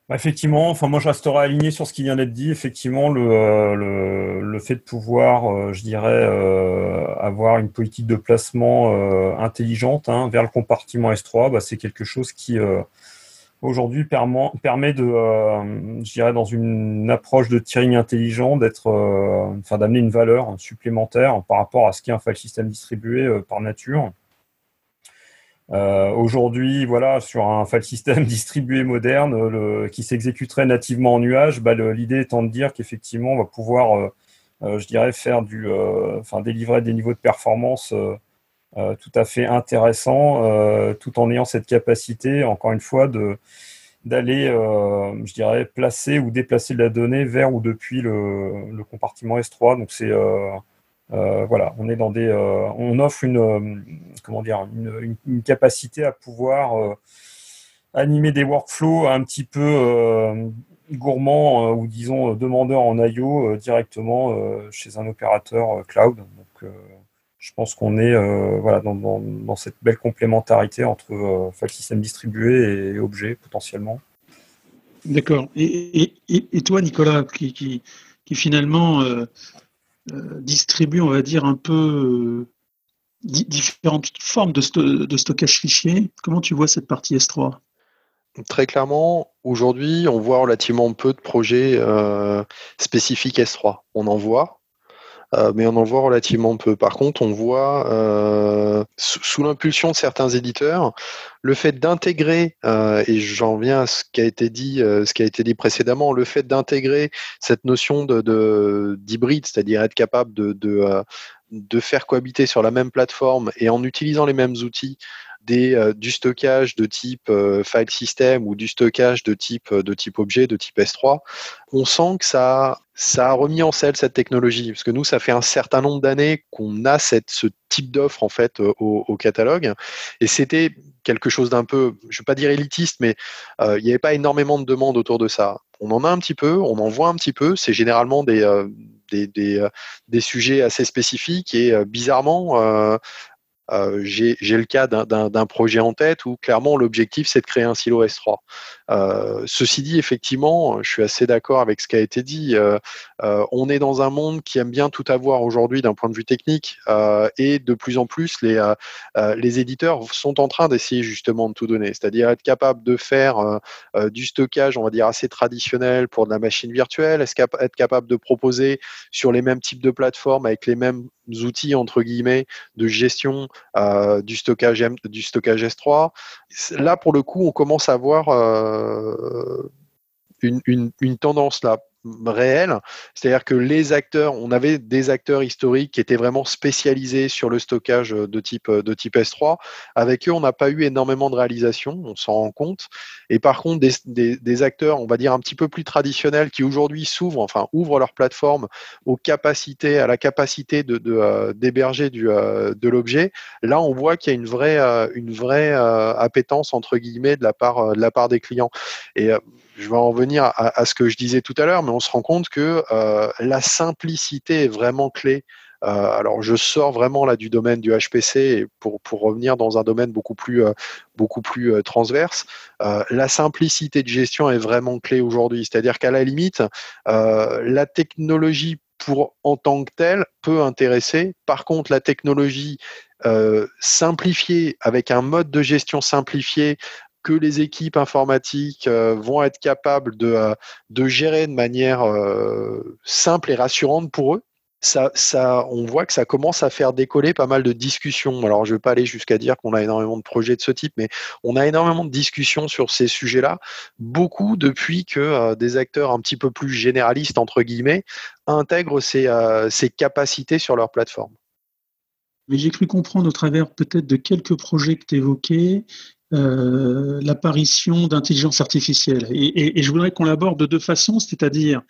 Effectivement, enfin moi je resterai aligné sur ce qui vient d'être dit. Effectivement, le, euh, le, fait de pouvoir, euh, je dirais, euh, avoir une politique de placement intelligente hein, vers le compartiment S3, bah, c'est quelque chose qui aujourd'hui permet de, je dirais, dans une approche de tiering intelligent, d'être, enfin, d'amener une valeur supplémentaire par rapport à ce qu'est un file system distribué par nature. Euh, aujourd'hui, voilà, sur un file system distribué moderne le, qui s'exécuterait nativement en nuage, bah, l'idée étant de dire qu'effectivement, on va pouvoir, je dirais, faire du, enfin, délivrer des niveaux de performance euh, tout à fait intéressant, euh, tout en ayant cette capacité, encore une fois, de, d'aller, je dirais, placer ou déplacer la donnée vers ou depuis le, compartiment S3. Donc c'est voilà, on est dans des, on offre une, comment dire, une, capacité à pouvoir animer des workflows un petit peu gourmands ou disons demandeurs en I/O directement chez un opérateur cloud. Donc je pense qu'on est euh, voilà, dans, cette belle complémentarité entre euh, file système distribué et objet potentiellement. D'accord. Et, toi, Nicolas, qui, qui, finalement euh, distribue, on va dire, un peu différentes formes de, de, stockage fichier, comment tu vois cette partie S3 Très clairement, aujourd'hui, on voit relativement peu de projets spécifiques S3. On en voit, euh, mais on en voit relativement peu. Par contre, on voit, euh, sous, l'impulsion de certains éditeurs, le fait d'intégrer, euh, et j'en viens à ce qui a été dit, ce qui a été dit précédemment, le fait d'intégrer cette notion de d'hybride, c'est-à-dire être capable de, faire cohabiter sur la même plateforme et en utilisant les mêmes outils des, du stockage de type file system ou du stockage de type, de type objet, de type S3, on sent que ça ça a remis en selle cette technologie, parce que nous, ça fait un certain nombre d'années qu'on a cette, ce type d'offre en fait euh, au, catalogue, et c'était quelque chose d'un peu, je ne vais pas dire élitiste, mais euh, il n'y avait pas énormément de demandes autour de ça. On en a un petit peu, on en voit un petit peu, c'est généralement des, euh, des, des, des, sujets assez spécifiques, et bizarrement, euh, j'ai le cas d'un projet en tête où clairement l'objectif c'est de créer un silo S3. Euh, ceci dit, effectivement, je suis assez d'accord avec ce qui a été dit. Euh, on est dans un monde qui aime bien tout avoir aujourd'hui d'un point de vue technique et de plus en plus les, les éditeurs sont en train d'essayer justement de tout donner, c'est-à-dire être capable de faire du stockage, on va dire assez traditionnel pour de la machine virtuelle, être capable de proposer sur les mêmes types de plateformes avec les mêmes outils entre guillemets de gestion euh, du stockage du stockage S3. Là pour le coup, on commence à voir euh, une, une, tendance là réel. C'est-à-dire que les acteurs, on avait des acteurs historiques qui étaient vraiment spécialisés sur le stockage de type, de type S3. Avec eux, on n'a pas eu énormément de réalisations, on s'en rend compte. Et par contre, des, des, acteurs, on va dire un petit peu plus traditionnels, qui aujourd'hui s'ouvrent, enfin ouvrent leur plateforme aux capacités, à la capacité de, euh, d'héberger du, euh, de l'objet. Là, on voit qu'il y a une vraie, euh, une vraie appétence entre guillemets de la part, de la part des clients. Et je vais en venir à, ce que je disais tout à l'heure, mais on se rend compte que euh, la simplicité est vraiment clé. Euh, alors, je sors vraiment là du domaine du HPC pour, pour revenir dans un domaine beaucoup plus, euh, beaucoup plus transverse. la simplicité de gestion est vraiment clé aujourd'hui. C'est-à-dire qu'à la limite, la technologie pour en tant que telle peut intéresser. Par contre, la technologie simplifiée avec un mode de gestion simplifié les équipes informatiques euh, vont être capables de, euh, gérer de manière euh, simple et rassurante pour eux. On voit que ça commence à faire décoller pas mal de discussions. Alors, je ne vais pas aller jusqu'à dire qu'on a énormément de projets de ce type, mais on a énormément de discussions sur ces sujets-là. Beaucoup depuis que des acteurs un petit peu plus généralistes, entre guillemets, intègrent ces, ces capacités sur leur plateforme. Mais j'ai cru comprendre au travers peut-être de quelques projets que tu évoquais euh, l'apparition d'intelligence artificielle. Et, je voudrais qu'on l'aborde de deux façons, c'est-à-dire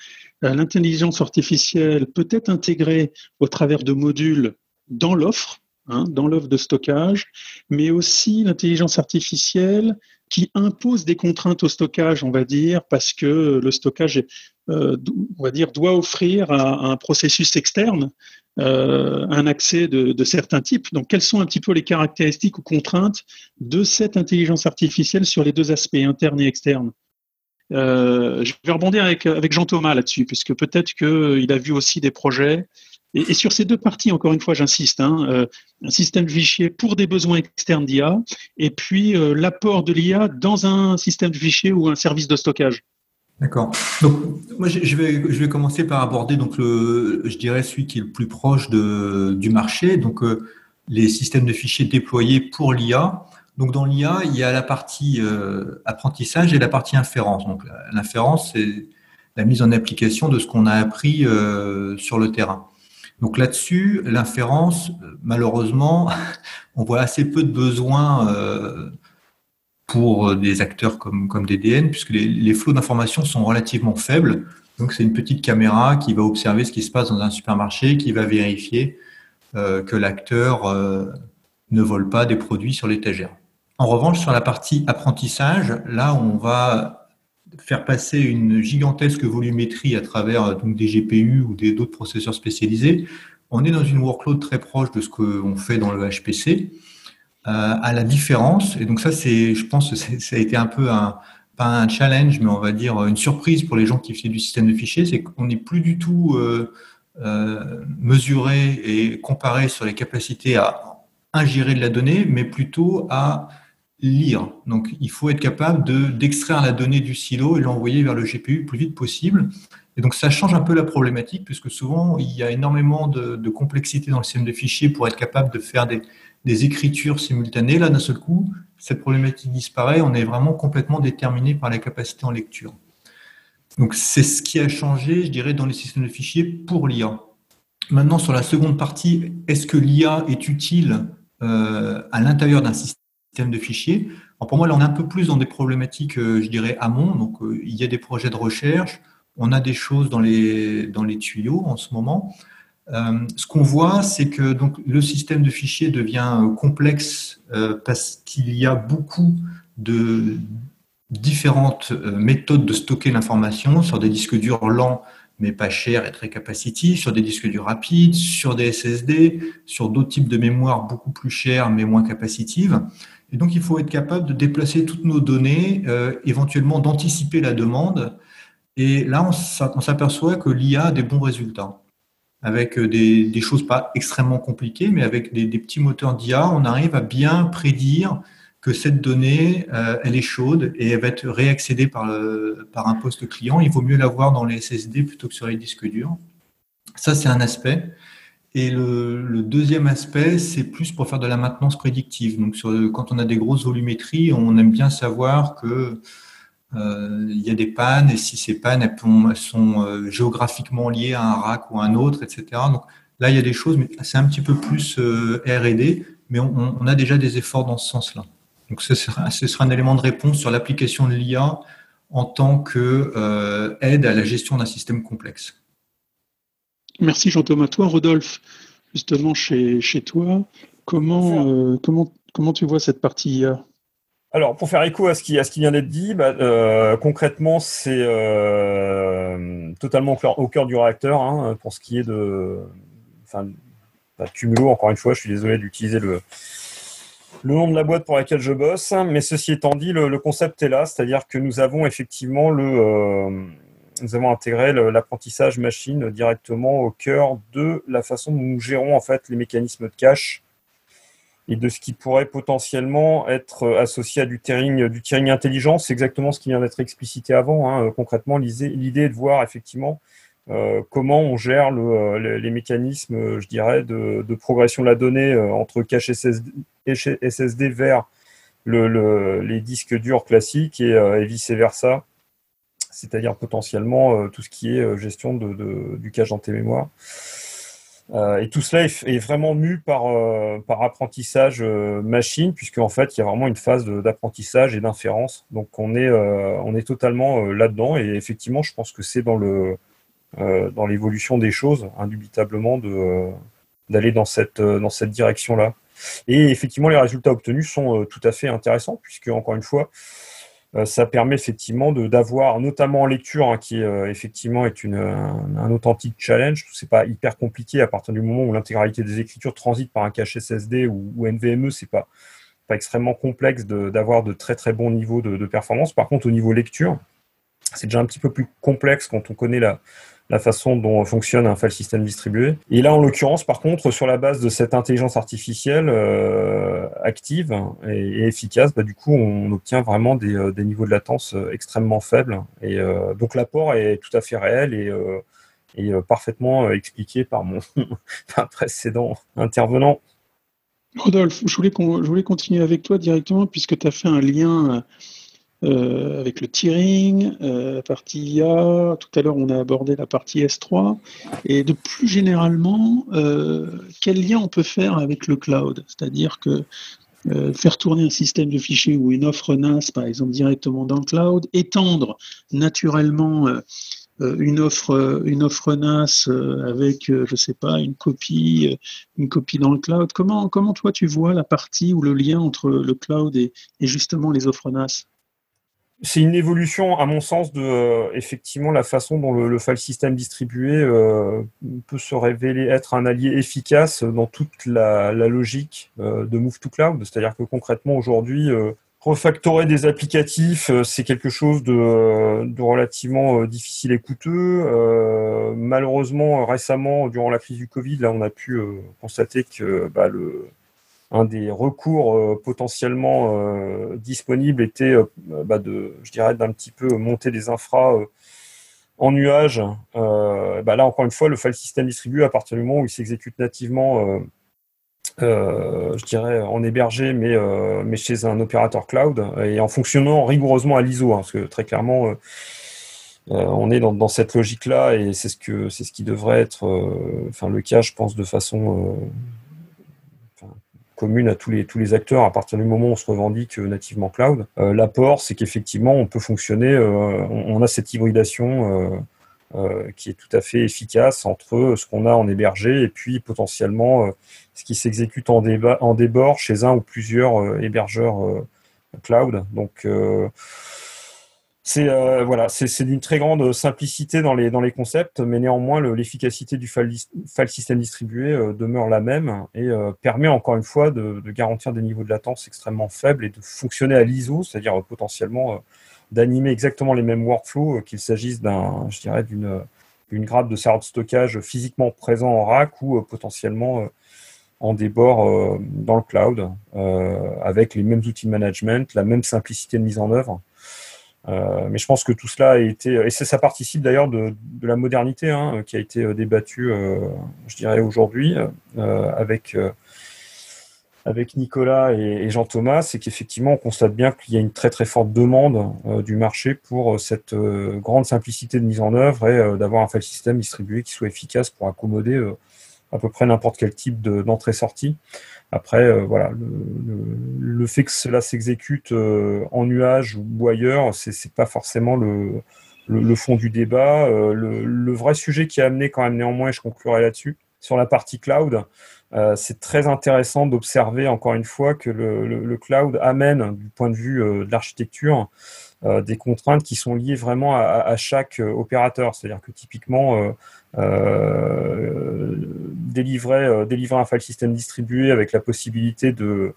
euh, l'intelligence artificielle peut être intégrée au travers de modules dans l'offre, hein, dans l'offre de stockage, mais aussi l'intelligence artificielle qui impose des contraintes au stockage, on va dire, parce que le stockage, euh, on va dire, doit offrir à un processus externe euh, un accès de, certains types. Donc, quelles sont un petit peu les caractéristiques ou contraintes de cette intelligence artificielle sur les deux aspects, interne et externe? Euh, Je vais rebondir avec, Jean Thomas là-dessus, puisque peut-être qu'il a vu aussi des projets. Et, sur ces deux parties, encore une fois, j'insiste, hein, euh, un système de fichier pour des besoins externes d'IA, et puis l'apport de l'IA dans un système de fichier ou un service de stockage. D'accord. Donc, moi, je vais, je vais commencer par aborder donc le, je dirais celui qui est le plus proche de, du marché, donc euh, les systèmes de fichiers déployés pour l'IA. Donc, dans l'IA, il y a la partie euh, apprentissage et la partie inférence. Donc, l'inférence, c'est la mise en application de ce qu'on a appris euh, sur le terrain. Donc là-dessus, l'inférence, malheureusement, on voit assez peu de besoins pour des acteurs comme, comme DDN, puisque les, les flots d'informations sont relativement faibles. Donc, c'est une petite caméra qui va observer ce qui se passe dans un supermarché, qui va vérifier euh, que l'acteur euh, ne vole pas des produits sur l'étagère. En revanche, sur la partie apprentissage, là, on va faire passer une gigantesque volumétrie à travers euh, donc, des GPU ou d'autres processeurs spécialisés. On est dans une workload très proche de ce qu'on fait dans le HPC. Euh, à la différence, et donc ça, c'est, je pense, que ça a été un peu un, pas un challenge, mais on va dire une surprise pour les gens qui font du système de fichiers, c'est qu'on n'est plus du tout euh, euh, mesuré et comparé sur les capacités à ingérer de la donnée, mais plutôt à lire. Donc, il faut être capable de, d'extraire la donnée du silo et l'envoyer vers le GPU le plus vite possible. Et donc, ça change un peu la problématique, puisque souvent, il y a énormément de complexité dans le système de fichiers pour être capable de faire des, des écritures simultanées. Là, d'un seul coup, cette problématique disparaît. On est vraiment complètement déterminé par la capacité en lecture. Donc, c'est ce qui a changé, je dirais, dans les systèmes de fichiers pour l'IA. Maintenant, sur la seconde partie, est-ce que l'IA est utile euh, à l'intérieur d'un système de fichiers? Pour moi, là, on est un peu plus dans des problématiques, euh, je dirais, amont. Donc, euh, il y a des projets de recherche, on a des choses dans les, dans les tuyaux en ce moment. Euh, ce qu'on voit, c'est que donc, le système de fichiers devient euh, complexe euh, parce qu'il y a beaucoup de différentes méthodes de stocker l'information sur des disques durs lents mais pas chers et très capacitifs, sur des disques durs rapides, sur des SSD, sur d'autres types de mémoire beaucoup plus chères mais moins capacitives. Et donc, il faut être capable de déplacer toutes nos données, éventuellement d'anticiper la demande. Et là, on s'aperçoit que l'IA a des bons résultats avec euh, des, choses pas extrêmement compliquées, mais avec des, petits moteurs d'IA, on arrive à bien prédire que cette donnée, euh, elle est chaude et elle va être réaccédée par, par un poste client. Il vaut mieux l'avoir dans les SSD plutôt que sur les disques durs. Ça, c'est un aspect. Et le, deuxième aspect, c'est plus pour faire de la maintenance prédictive. Donc, quand on a des grosses volumétries, on aime bien savoir que euh, il y a des pannes et si ces pannes elles, sont euh, géographiquement liées à un rack ou à un autre, etc. Donc là, il y a des choses, mais c'est un petit peu plus euh, R&D, mais on, a déjà des efforts dans ce sens-là. Donc ce sera, ce sera, un élément de réponse sur l'application de l'IA en tant que aide à la gestion d'un système complexe. Merci Jean-Thomas. Toi, Rodolphe, justement chez, chez toi, comment, comment, comment tu vois cette partie IA alors, pour faire écho à ce qui, vient d'être dit, bah, euh, concrètement, c'est euh, totalement au cœur, du réacteur hein, pour ce qui est de. Enfin, bah, encore une fois, je suis désolé d'utiliser le, nom de la boîte pour laquelle je bosse, mais ceci étant dit, le, concept est là, c'est-à-dire que nous avons effectivement le. Euh, nous avons intégré l'apprentissage machine directement au cœur de la façon dont nous gérons en fait les mécanismes de cache et de ce qui pourrait potentiellement être euh, associé à du tiering, du tiering intelligent. C'est exactement ce qui vient d'être explicité avant. Hein. Concrètement, l'idée est de voir effectivement euh, comment on gère le, euh, les mécanismes, je dirais, de, de, progression de la donnée entre cache SSD, SSD vers le, les disques durs classiques et, et vice-versa, c'est-à-dire potentiellement tout ce qui est gestion de, de, du cache dans tes mémoires. Euh, et tout cela est, vraiment mu par, euh, par apprentissage euh, machine, puisque en fait, il y a vraiment une phase d'apprentissage et d'inférence. Donc, on est, on est totalement là-dedans. Et effectivement, je pense que c'est dans le dans l'évolution des choses, indubitablement, d'aller dans cette dans cette direction-là. Et effectivement, les résultats obtenus sont tout à fait intéressants, puisque encore une fois, ça permet effectivement d'avoir, notamment en lecture, hein, qui euh, effectivement est une, un, authentique challenge. C'est pas hyper compliqué à partir du moment où l'intégralité des écritures transite par un cache SSD ou, NVMe, c'est pas pas extrêmement complexe d'avoir de, très très bons niveaux de, performance. Par contre, au niveau lecture, c'est déjà un petit peu plus complexe quand on connaît la, la façon dont fonctionne un file system distribué. Et là, en l'occurrence, par contre, sur la base de cette intelligence artificielle euh, active et, efficace, bah, du coup, on obtient vraiment des, euh, niveaux de latence euh, extrêmement faibles. Et donc, l'apport est tout à fait réel et, et parfaitement expliqué par mon précédent intervenant. Rodolphe, je voulais, je voulais continuer avec toi directement puisque tu as fait un lien euh, avec le tiering, euh, la partie IA. Tout à l'heure, on a abordé la partie S3. Et de plus généralement, euh, quel lien on peut faire avec le cloud? C'est-à-dire que faire tourner un système de fichiers ou une offre NAS, par exemple, directement dans le cloud, étendre naturellement une offre une offre NAS avec je sais pas une copie une copie dans le cloud comment comment toi tu vois la partie ou le lien entre le cloud et justement les offres NAS? C'est une évolution, à mon sens, de euh, effectivement la façon dont le, file system distribué euh, peut se révéler être un allié efficace dans toute la, logique euh, de move to cloud. C'est-à-dire que concrètement aujourd'hui, refactorer des applicatifs, c'est quelque chose de, relativement difficile et coûteux. malheureusement, récemment, durant la crise du Covid, là, on a pu constater que bah, le un des recours euh, potentiellement euh, disponibles était euh, bah, de, je dirais, d'un petit peu monter des infras en nuage. Bah, là, encore une fois, le file system distribué, à partir du moment où il s'exécute nativement, je dirais, en hébergé, mais, chez un opérateur cloud, et en fonctionnant rigoureusement à l'ISO, hein, parce que très clairement, on est dans, cette logique-là, et c'est ce, que, c'est ce qui devrait être enfin, le cas, je pense, de façon commune à tous les, tous les acteurs à partir du moment où on se revendique euh, nativement cloud. Euh, l'apport, c'est qu'effectivement, on peut fonctionner, euh, on, a cette hybridation qui est tout à fait efficace entre ce qu'on a en hébergé et puis potentiellement ce qui s'exécute en, en débord chez un ou plusieurs hébergeurs cloud. Donc, c'est euh, voilà, c'est d'une très grande simplicité dans les dans les concepts, mais néanmoins l'efficacité du file, system distribué euh, demeure la même et euh, permet encore une fois de, garantir des niveaux de latence extrêmement faibles et de fonctionner à l'ISO, c'est-à-dire potentiellement d'animer exactement les mêmes workflows qu'il s'agisse d'un, je dirais, d'une une grappe de serveur de stockage physiquement présent en rack ou potentiellement en débord dans le cloud, avec les mêmes outils de management, la même simplicité de mise en œuvre. Euh, mais je pense que tout cela a été, et ça participe d'ailleurs de, la modernité hein, qui a été euh, débattue, euh, je dirais aujourd'hui, avec avec Nicolas et, Jean-Thomas, c'est qu'effectivement, on constate bien qu'il y a une très très forte demande du marché pour cette grande simplicité de mise en œuvre et d'avoir un file system distribué qui soit efficace pour accommoder à peu près n'importe quel type d'entrée-sortie. Après, euh, voilà, le, fait que cela s'exécute euh, en nuage ou ailleurs, c'est n'est pas forcément le, le, fond du débat. Euh, le, vrai sujet qui a amené quand même néanmoins, et je conclurai là-dessus, sur la partie cloud, c'est très intéressant d'observer encore une fois que le, cloud amène, du point de vue de l'architecture, des contraintes qui sont liées vraiment à, à chaque opérateur. C'est-à-dire que typiquement, euh, délivrer, euh, délivrer un file system distribué avec la possibilité de,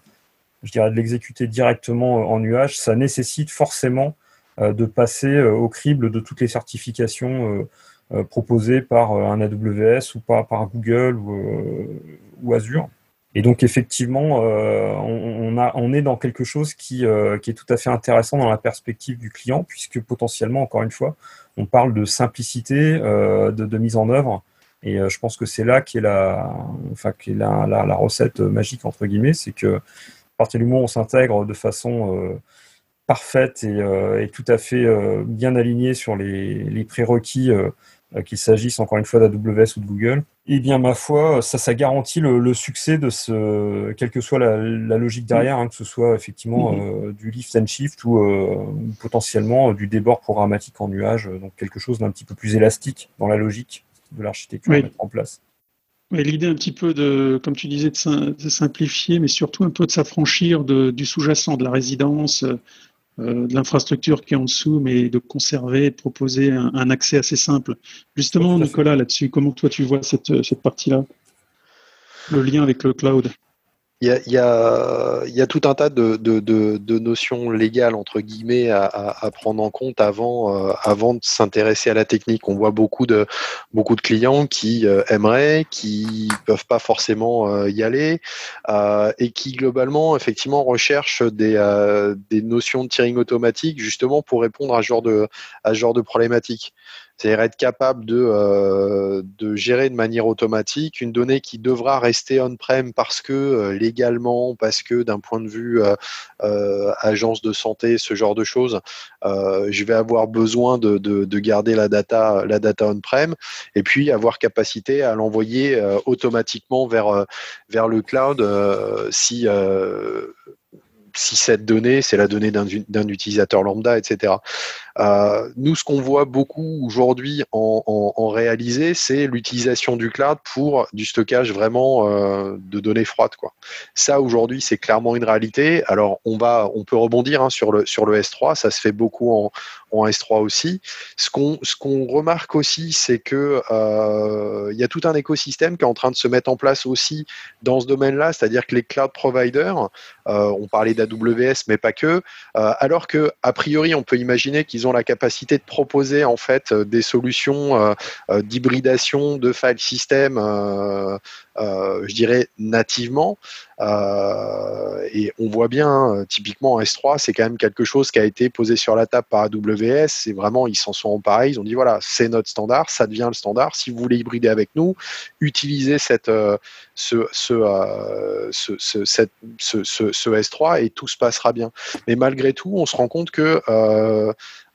je dirais, de l'exécuter directement en nuage, ça nécessite forcément euh, de passer au crible de toutes les certifications proposées par un AWS ou par, par Google ou, Azure. Et donc effectivement, on, a, on, est dans quelque chose qui, qui, est tout à fait intéressant dans la perspective du client, puisque potentiellement, encore une fois, on parle de simplicité euh, de, mise en œuvre. Et euh, je pense que c'est là qui est la, enfin, est la, recette magique entre guillemets, c'est que à partir du moment où on s'intègre de façon euh, parfaite et, tout à fait bien alignée sur les, prérequis euh, qu'il s'agisse encore une fois d'AWS ou de Google, eh bien ma foi, ça, ça garantit le, succès de ce, quelle que soit la, logique derrière, hein, que ce soit effectivement mhm. euh, du lift and shift ou, euh, potentiellement du débord programmatique en nuage, donc quelque chose d'un petit peu plus élastique dans la logique de l'architecture à mettre en place. L'idée un petit peu de, comme tu disais, de, simplifier, mais surtout un peu de s'affranchir du sous-jacent, de la résidence, euh, de l'infrastructure qui est en dessous, mais de conserver, de proposer un, accès assez simple. Justement, Nicolas, là-dessus, comment toi tu vois cette, cette partie-là? Le lien avec le cloud? Il y, a, y a, y a, tout un tas de, de, de, de notions légales entre guillemets à, à, prendre en compte avant, euh, avant de s'intéresser à la technique. On voit beaucoup de, beaucoup de clients qui euh, aimeraient, qui peuvent pas forcément euh, y aller et qui globalement effectivement recherchent des, des notions de tiering automatique justement pour répondre à ce genre de, à ce genre de problématiques. C'est-à-dire être capable de, euh, de gérer de manière automatique une donnée qui devra rester on-prem parce que euh, légalement, parce que d'un point de vue euh, agence de santé, ce genre de choses, je vais avoir besoin de, de, garder la data, la data on-prem et puis avoir capacité à l'envoyer automatiquement vers, vers le cloud si si cette donnée, c'est la donnée d'un utilisateur lambda, etc. Euh, nous, ce qu'on voit beaucoup aujourd'hui en, en, réalisé, c'est l'utilisation du cloud pour du stockage vraiment euh, de données froides. Quoi. Ça, aujourd'hui, c'est clairement une réalité. Alors, on va, on peut rebondir hein, sur le sur le S3. Ça se fait beaucoup en, en S3 aussi. Ce qu'on qu'on remarque aussi, c'est que euh, il y a tout un écosystème qui est en train de se mettre en place aussi dans ce domaine-là, c'est-à-dire que les cloud providers, euh, on parlait d'AWS, mais pas que, euh, alors que a priori, on peut imaginer qu'ils ont la capacité de proposer en fait des solutions d'hybridation de file system euh, je dirais nativement. Euh, et on voit bien, hein, typiquement S3, c'est quand même quelque chose qui a été posé sur la table par AWS. C'est vraiment, ils s'en sont emparés. Ils ont dit voilà, c'est notre standard, ça devient le standard. Si vous voulez hybrider avec nous, utilisez cette, euh, ce, ce, ce, S3 et tout se passera bien. Mais malgré tout, on se rend compte que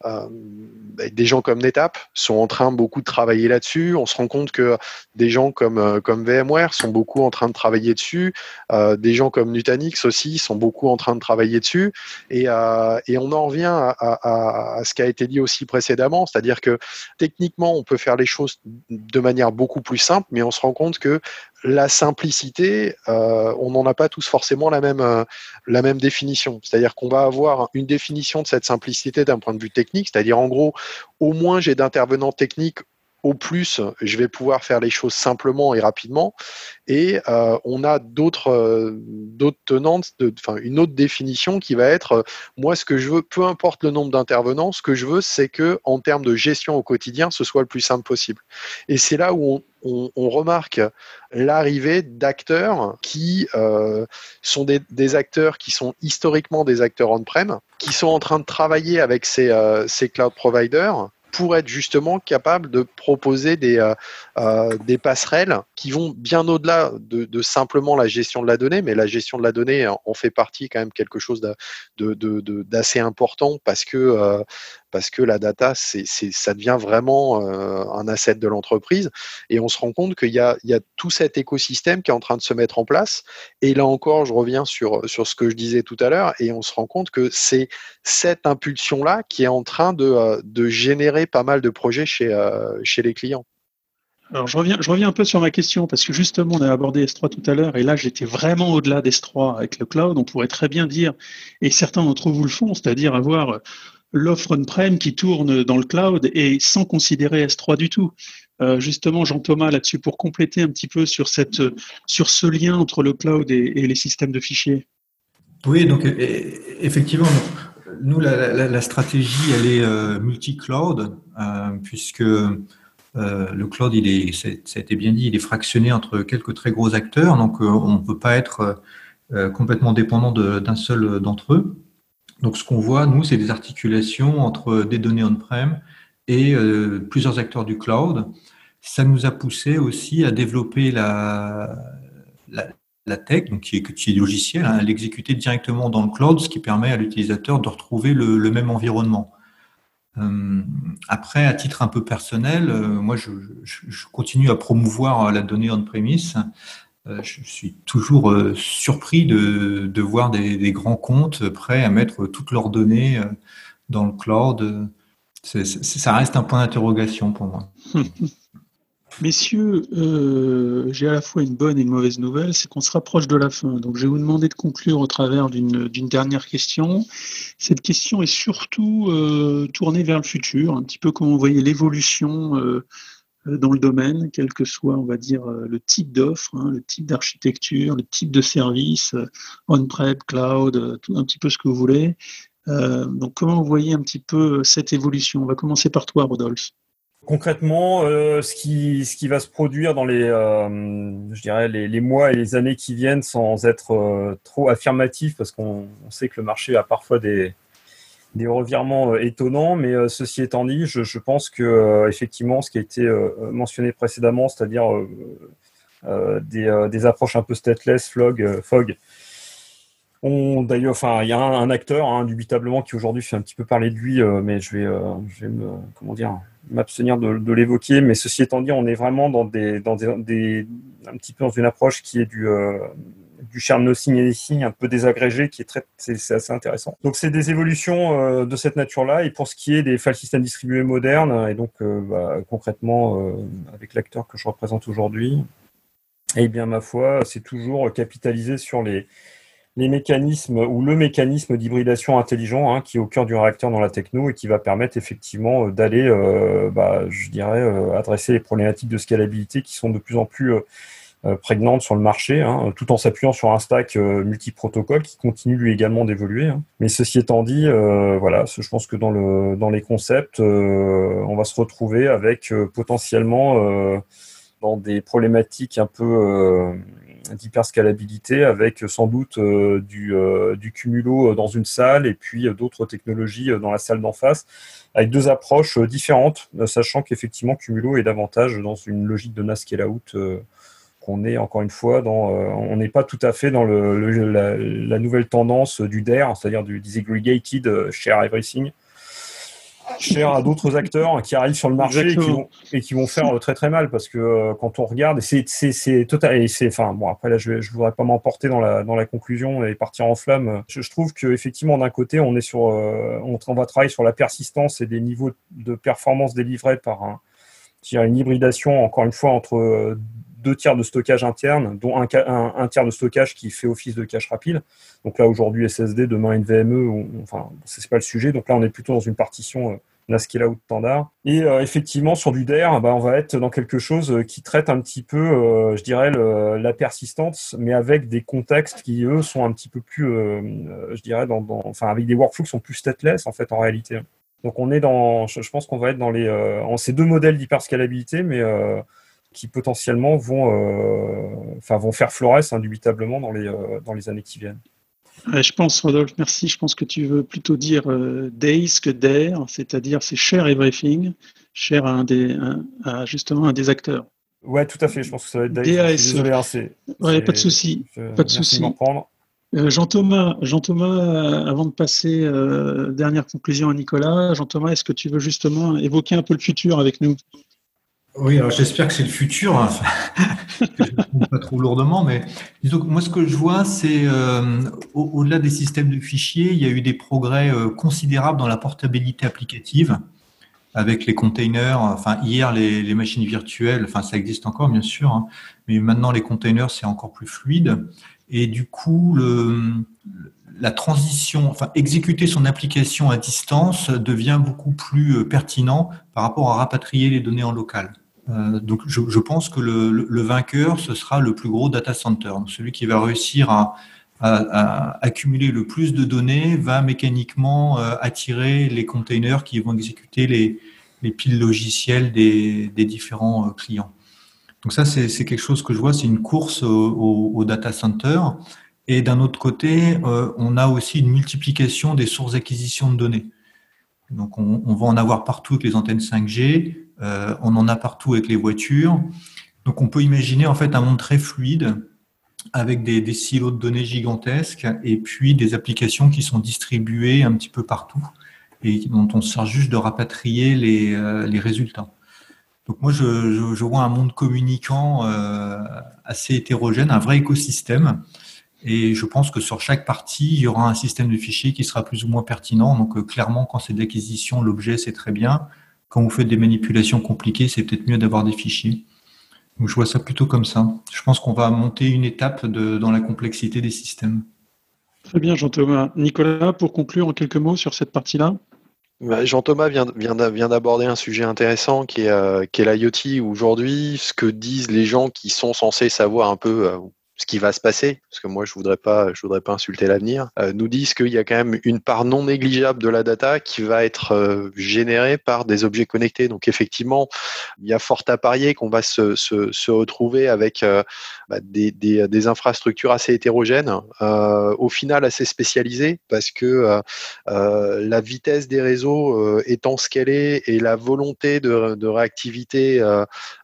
euh, des gens comme NetApp sont en train beaucoup de travailler là-dessus. On se rend compte que des gens comme, euh, comme VMware sont beaucoup en train de travailler dessus. Euh, des gens comme Nutanix aussi sont beaucoup en train de travailler dessus. Et, on en revient à, à, ce qui a été dit aussi précédemment, c'est-à-dire que techniquement, on peut faire les choses de manière beaucoup plus simple, mais on se rend compte que la simplicité, on n'en a pas tous forcément la même, la même définition. C'est-à-dire qu'on va avoir une définition de cette simplicité d'un point de vue technique, c'est-à-dire en gros, au moins j'ai d'intervenants techniques au plus, je vais pouvoir faire les choses simplement et rapidement. Et euh, on a d'autres euh, tenantes, une autre définition qui va être euh, moi ce que je veux, peu importe le nombre d'intervenants, ce que je veux, c'est que en termes de gestion au quotidien, ce soit le plus simple possible. Et c'est là où on, remarque l'arrivée d'acteurs qui sont des, acteurs qui sont historiquement des acteurs on-prem, qui sont en train de travailler avec ces cloud providers pour être justement capable de proposer des, euh, euh, passerelles qui vont bien au-delà de, simplement la gestion de la donnée, mais la gestion de la donnée en fait partie quand même quelque chose d'assez important parce que, euh, parce que la data, ça devient vraiment euh, un asset de l'entreprise. Et on se rend compte qu'il y a, tout cet écosystème qui est en train de se mettre en place. Et là encore, je reviens sur, ce que je disais tout à l'heure, et on se rend compte que c'est cette impulsion-là qui est en train de, euh, générer pas mal de projets chez, euh, les clients. Alors je reviens, je reviens un peu sur ma question parce que justement on a abordé S3 tout à l'heure et là j'étais vraiment au-delà d'S3 avec le cloud. On pourrait très bien dire, et certains d'entre vous le font, c'est-à-dire avoir l'offre on-prem qui tourne dans le cloud et sans considérer S3 du tout. Euh, justement, Jean-Thomas, là-dessus, pour compléter un petit peu sur, ce lien entre le cloud et, les systèmes de fichiers. Oui, donc effectivement, nous, la, stratégie, elle est euh, multi-cloud, euh, puisque le cloud, il est, ça a été bien dit, il est fractionné entre quelques très gros acteurs, donc on ne peut pas être complètement dépendant d'un seul d'entre eux. Donc, ce qu'on voit, nous, c'est des articulations entre des données on-prem et euh, plusieurs acteurs du cloud. Ça nous a poussé aussi à développer la, la, tech, donc qui est, qui est logiciel, hein, à l'exécuter directement dans le cloud, ce qui permet à l'utilisateur de retrouver le, même environnement. Euh, après, à titre un peu personnel, euh, moi, je, je, continue à promouvoir la donnée on-premise je suis toujours euh, surpris de, voir des, grands comptes prêts à mettre toutes leurs données euh, dans le cloud. ça reste un point d'interrogation pour moi. Messieurs, euh, j'ai à la fois une bonne et une mauvaise nouvelle, c'est qu'on se rapproche de la fin. Donc je vais vous demander de conclure au travers d'une dernière question. Cette question est surtout euh, tournée vers le futur, un petit peu comme vous voyez l'évolution euh, euh, dans le domaine, quel que soit, on va dire, euh, le type d'offre, hein, le type d'architecture, le type de service, euh, on-prem, cloud, tout un petit peu ce que vous voulez. donc, comment vous voyez un petit peu cette évolution? On va commencer par toi, Rodolphe. Concrètement, ce, qui, ce qui va se produire dans les, je dirais les, mois et les années qui viennent, sans être trop affirmatif, parce qu'on sait que le marché a parfois des, des revirements euh, étonnants, mais euh, ceci étant dit, je, pense que euh, effectivement, ce qui a été mentionné précédemment, c'est-à-dire des, approches un peu stateless, flog, fog, d'ailleurs, enfin, il y a un, acteur, hein, indubitablement, qui aujourd'hui fait un petit peu parler de lui, mais je vais, je vais me, comment dire, m'abstenir de, l'évoquer. Mais ceci étant dit, on est vraiment dans des, dans des, un petit peu dans une approche qui est du du shared nothing anything un peu désagrégé qui est très, c'est assez intéressant. Donc c'est des évolutions de cette nature-là. Et pour ce qui est des file systems distribués modernes, et donc bah, concrètement avec l'acteur que je représente aujourd'hui, eh bien ma foi, c'est toujours capitaliser sur les les mécanismes ou le mécanisme d'hybridation intelligent hein, qui est au cœur du réacteur dans la techno et qui va permettre effectivement euh, d'aller, euh, bah, je dirais, euh, adresser les problématiques de scalabilité qui sont de plus en plus prégnantes sur le marché, hein, tout en s'appuyant sur un stack multi-protocole qui continue lui également d'évoluer. Hein. Mais ceci étant dit, voilà, je pense que dans, le, dans les concepts, on va se retrouver avec potentiellement dans des problématiques un peu d'hyperscalabilité avec sans doute euh, du, euh, cumulo dans une salle et puis d'autres technologies dans la salle d'en face, avec deux approches différentes, sachant qu'effectivement cumulo est davantage dans une logique de NAS scale out qu'on est encore une fois dans, euh, on n'est pas tout à fait dans le, la, nouvelle tendance du DARE, c'est-à-dire du disaggregated share everything, cher à d'autres acteurs qui arrivent sur le marché et qui, vont, faire euh, très très mal parce que euh, quand on regarde, c'est total. Et c'est, enfin, bon, après là, je ne voudrais pas m'emporter dans la, dans la conclusion et partir en flamme. Je, trouve qu'effectivement, d'un côté, on est sur, euh, on, va travailler sur la persistance et des niveaux de performance délivrés par un, une hybridation, encore une fois, entre deux tiers de stockage interne, dont un, tiers de stockage qui fait office de cache rapide. Donc là, aujourd'hui, SSD, demain NVMe, ou, enfin, c'est pas le sujet. Donc là, on est plutôt dans une partition euh, NAS out standard. Et euh, effectivement, sur du DER, bah, on va être dans quelque chose euh, qui traite un petit peu, euh, je dirais, la persistance, mais avec des contextes qui, eux, sont un petit peu plus, je dirais, dans, enfin, avec des workflows qui sont plus stateless, en fait, en réalité. Donc on est dans, je, pense qu'on va être dans les, en ces deux modèles d'hyperscalabilité, mais qui potentiellement vont, euh, enfin, vont faire florès indubitablement dans les, euh, dans les années qui viennent. je pense, Rodolphe, merci. Je pense que tu veux plutôt dire euh, days que dare, c'est-à-dire c'est share everything, cher à, un des, justement un des acteurs. Ouais, tout à fait. Je pense que ça va être DAS. Désolé, hein, ouais, pas de souci. Pas de souci. Jean-Thomas, Jean-Thomas, avant de passer dernière conclusion à Nicolas, Jean-Thomas, est-ce que tu veux justement évoquer un peu le futur avec nous? Oui, alors j'espère que c'est le futur, hein. pas trop lourdement, mais disons moi ce que je vois, c'est euh, au-delà des systèmes de fichiers, il y a eu des progrès euh, considérables dans la portabilité applicative avec les containers. Enfin, hier les, machines virtuelles, enfin ça existe encore bien sûr, hein, mais maintenant les containers c'est encore plus fluide et du coup la transition, enfin exécuter son application à distance devient beaucoup plus euh, pertinent par rapport à rapatrier les données en local. Euh, donc, je, pense que le, vainqueur, ce sera le plus gros data center. celui qui va réussir à, accumuler le plus de données va mécaniquement euh, attirer les containers qui vont exécuter les, piles logicielles des, différents euh, clients. Donc ça, c'est quelque chose que je vois, c'est une course au, data center. Et d'un autre côté, on a aussi une multiplication des sources d'acquisition de données. Donc on, on, va en avoir partout avec les antennes 5G, euh, on en a partout avec les voitures. Donc on peut imaginer en fait un monde très fluide avec des, silos de données gigantesques et puis des applications qui sont distribuées un petit peu partout et dont on sert juste de rapatrier les, euh, résultats. Donc moi, je, vois un monde communicant euh, assez hétérogène, un vrai écosystème. Et je pense que sur chaque partie, il y aura un système de fichiers qui sera plus ou moins pertinent. Donc clairement, quand c'est de l'acquisition, l'objet, c'est très bien quand vous faites des manipulations compliquées, c'est peut-être mieux d'avoir des fichiers. Donc, je vois ça plutôt comme ça. Je pense qu'on va monter une étape dans la complexité des systèmes. Très bien, Jean-Thomas. Nicolas, pour conclure en quelques mots sur cette partie-là bah, Jean-Thomas vient, d'aborder un sujet intéressant qui est, euh, est l'IoT. Aujourd'hui, ce que disent les gens qui sont censés savoir un peu, euh, ce qui va se passer, parce que moi je voudrais pas, je voudrais pas insulter l'avenir, euh, nous disent qu'il y a quand même une part non négligeable de la data qui va être euh, générée par des objets connectés. Donc effectivement, il y a fort à parier qu'on va se, retrouver avec euh, bah, des, infrastructures assez hétérogènes, au final assez spécialisées, parce que la vitesse des réseaux étant ce qu'elle est et la volonté de, réactivité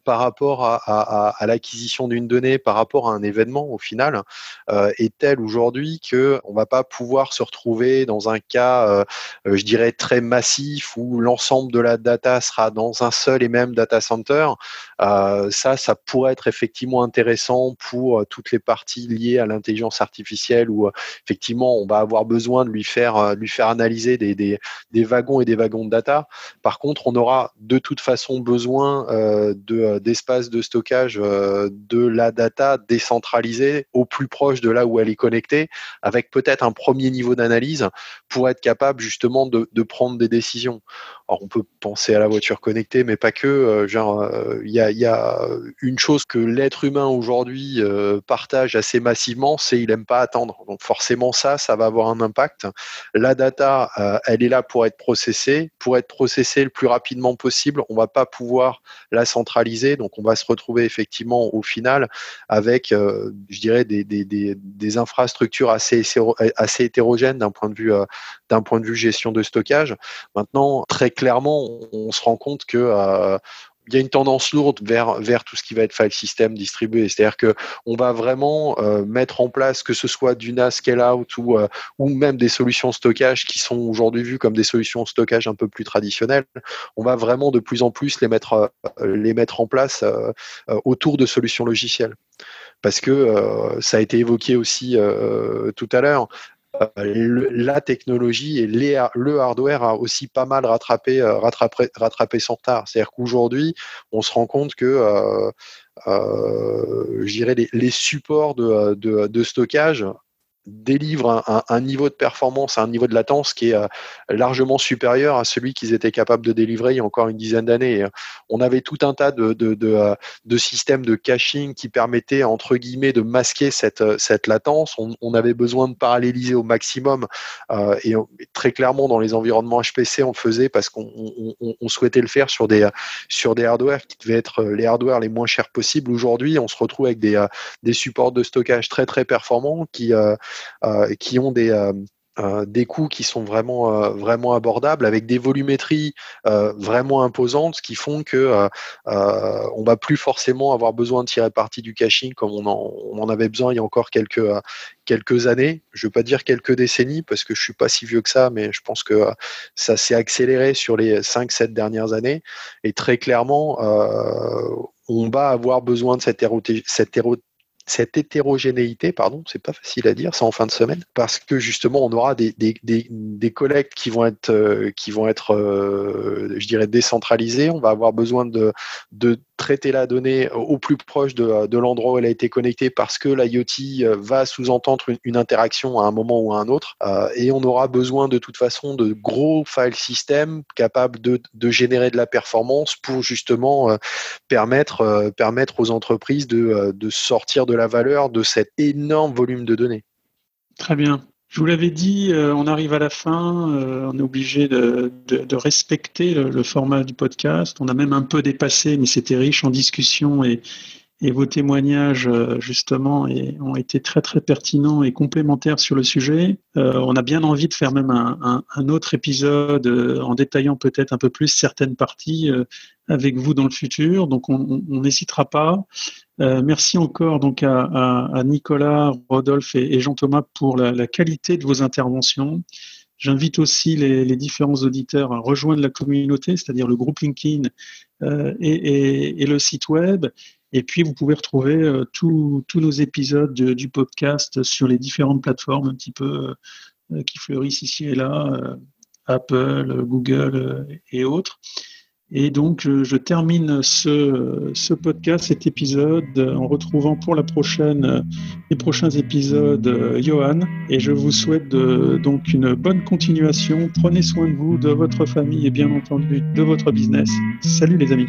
par rapport à l'acquisition d'une donnée, par rapport à un événement au final est telle aujourd'hui que on va pas pouvoir se retrouver dans un cas, je dirais très massif où l'ensemble de la data sera dans un seul et même data center. ça, ça pourrait être effectivement intéressant pour toutes les parties liées à l'intelligence artificielle où effectivement on va avoir besoin de lui faire lui faire analyser des, des, des wagons et des wagons de data. Par contre, on aura de toute façon besoin euh, euh, d'espace de, stockage euh, de la data décentralisée au plus proche de là où elle est connectée, avec peut-être un premier niveau d'analyse pour être capable justement de, prendre des décisions. Alors, on peut penser à la voiture connectée, mais pas que. genre, il y, a, une chose que l'être humain aujourd'hui partage assez massivement, c'est il n'aime pas attendre. Donc forcément, ça, ça va avoir un impact. La data, elle est là pour être processée. Pour être processée le plus rapidement possible, on va pas pouvoir la centraliser. Donc, on va se retrouver effectivement au final avec, euh, je dirais, des, des, des, infrastructures assez, assez hétérogènes d'un point de vue, euh, point de vue gestion de stockage. Maintenant, très clairement, on se rend compte que euh, il y a une tendance lourde vers, vers tout ce qui va être file system distribué. C'est-à-dire que on va vraiment euh, mettre en place, que ce soit du NAS scale-out ou, euh, ou même des solutions stockage qui sont aujourd'hui vues comme des solutions stockage un peu plus traditionnelles, on va vraiment de plus en plus les mettre, euh, les mettre en place autour de solutions logicielles parce que ça a été évoqué aussi tout à l'heure, euh, la technologie et le hardware a aussi pas mal rattrapé, euh, rattrapé, rattrapé son retard. C'est-à-dire qu'aujourd'hui, on se rend compte que euh, dirais les, supports de, stockage délivre un, niveau de performance, un niveau de latence qui est euh, largement supérieur à celui qu'ils étaient capables de délivrer il y a encore une dizaine d'années. On avait tout un tas euh, de, systèmes de caching qui permettaient, entre guillemets, de masquer cette, euh, latence. On, avait besoin de paralléliser au maximum et très clairement dans les environnements HPC, on faisait parce qu'on on, souhaitait le faire sur des, sur des hardware qui devaient être les hardware les moins chers possibles. Aujourd'hui, on se retrouve avec des, supports de stockage très très performants qui euh, qui ont des euh, euh, des coûts qui sont vraiment vraiment abordables avec des volumétries vraiment imposantes qui font que on va plus forcément avoir besoin de tirer parti du caching comme on en, avait besoin il y a encore quelques quelques années. Je veux pas dire quelques décennies parce que je suis pas si vieux que ça mais je pense que ça s'est accéléré sur les 5 7 dernières années. Et très clairement on va avoir besoin de cette, cette cette hétérogénéité, pardon, c'est pas facile à dire, ça en fin de semaine, parce que justement on aura des, collectes qui vont être, euh, qui vont être, euh, je dirais, décentralisées. On va avoir besoin de traiter la donnée au plus proche de, l'endroit où elle a été connectée, parce que l'IoT euh, va sous-entendre une, interaction à un moment ou à un autre, et on aura besoin de toute façon de gros file systems capables de, générer de la performance pour justement permettre, permettre aux entreprises de, sortir de la valeur de cet énorme volume de données. Très bien. Je vous l'avais dit, euh, on arrive à la fin, euh, on est obligé de, respecter le, format du podcast. On a même un peu dépassé, mais c'était riche en discussions et, et vos témoignages euh, justement ont été très très pertinents et complémentaires sur le sujet. Euh, on a bien envie de faire même un, autre épisode en détaillant peut-être un peu plus certaines parties avec vous dans le futur. Donc on n'hésitera pas. Merci encore donc à, Nicolas, Rodolphe et, Jean-Thomas pour la, qualité de vos interventions. J'invite aussi les, différents auditeurs à rejoindre la communauté, c'est-à-dire le groupe LinkedIn et, le site web. Et puis, vous pouvez retrouver euh, tous nos épisodes du podcast sur les différentes plateformes un petit peu euh, qui fleurissent ici et là, euh, Apple, Google et autres. Et donc, je, termine ce, podcast, cet épisode, en retrouvant pour la prochaine, les prochains épisodes Johan. Et je vous souhaite donc une bonne continuation. Prenez soin de vous, de votre famille et bien entendu de votre business. Salut les amis.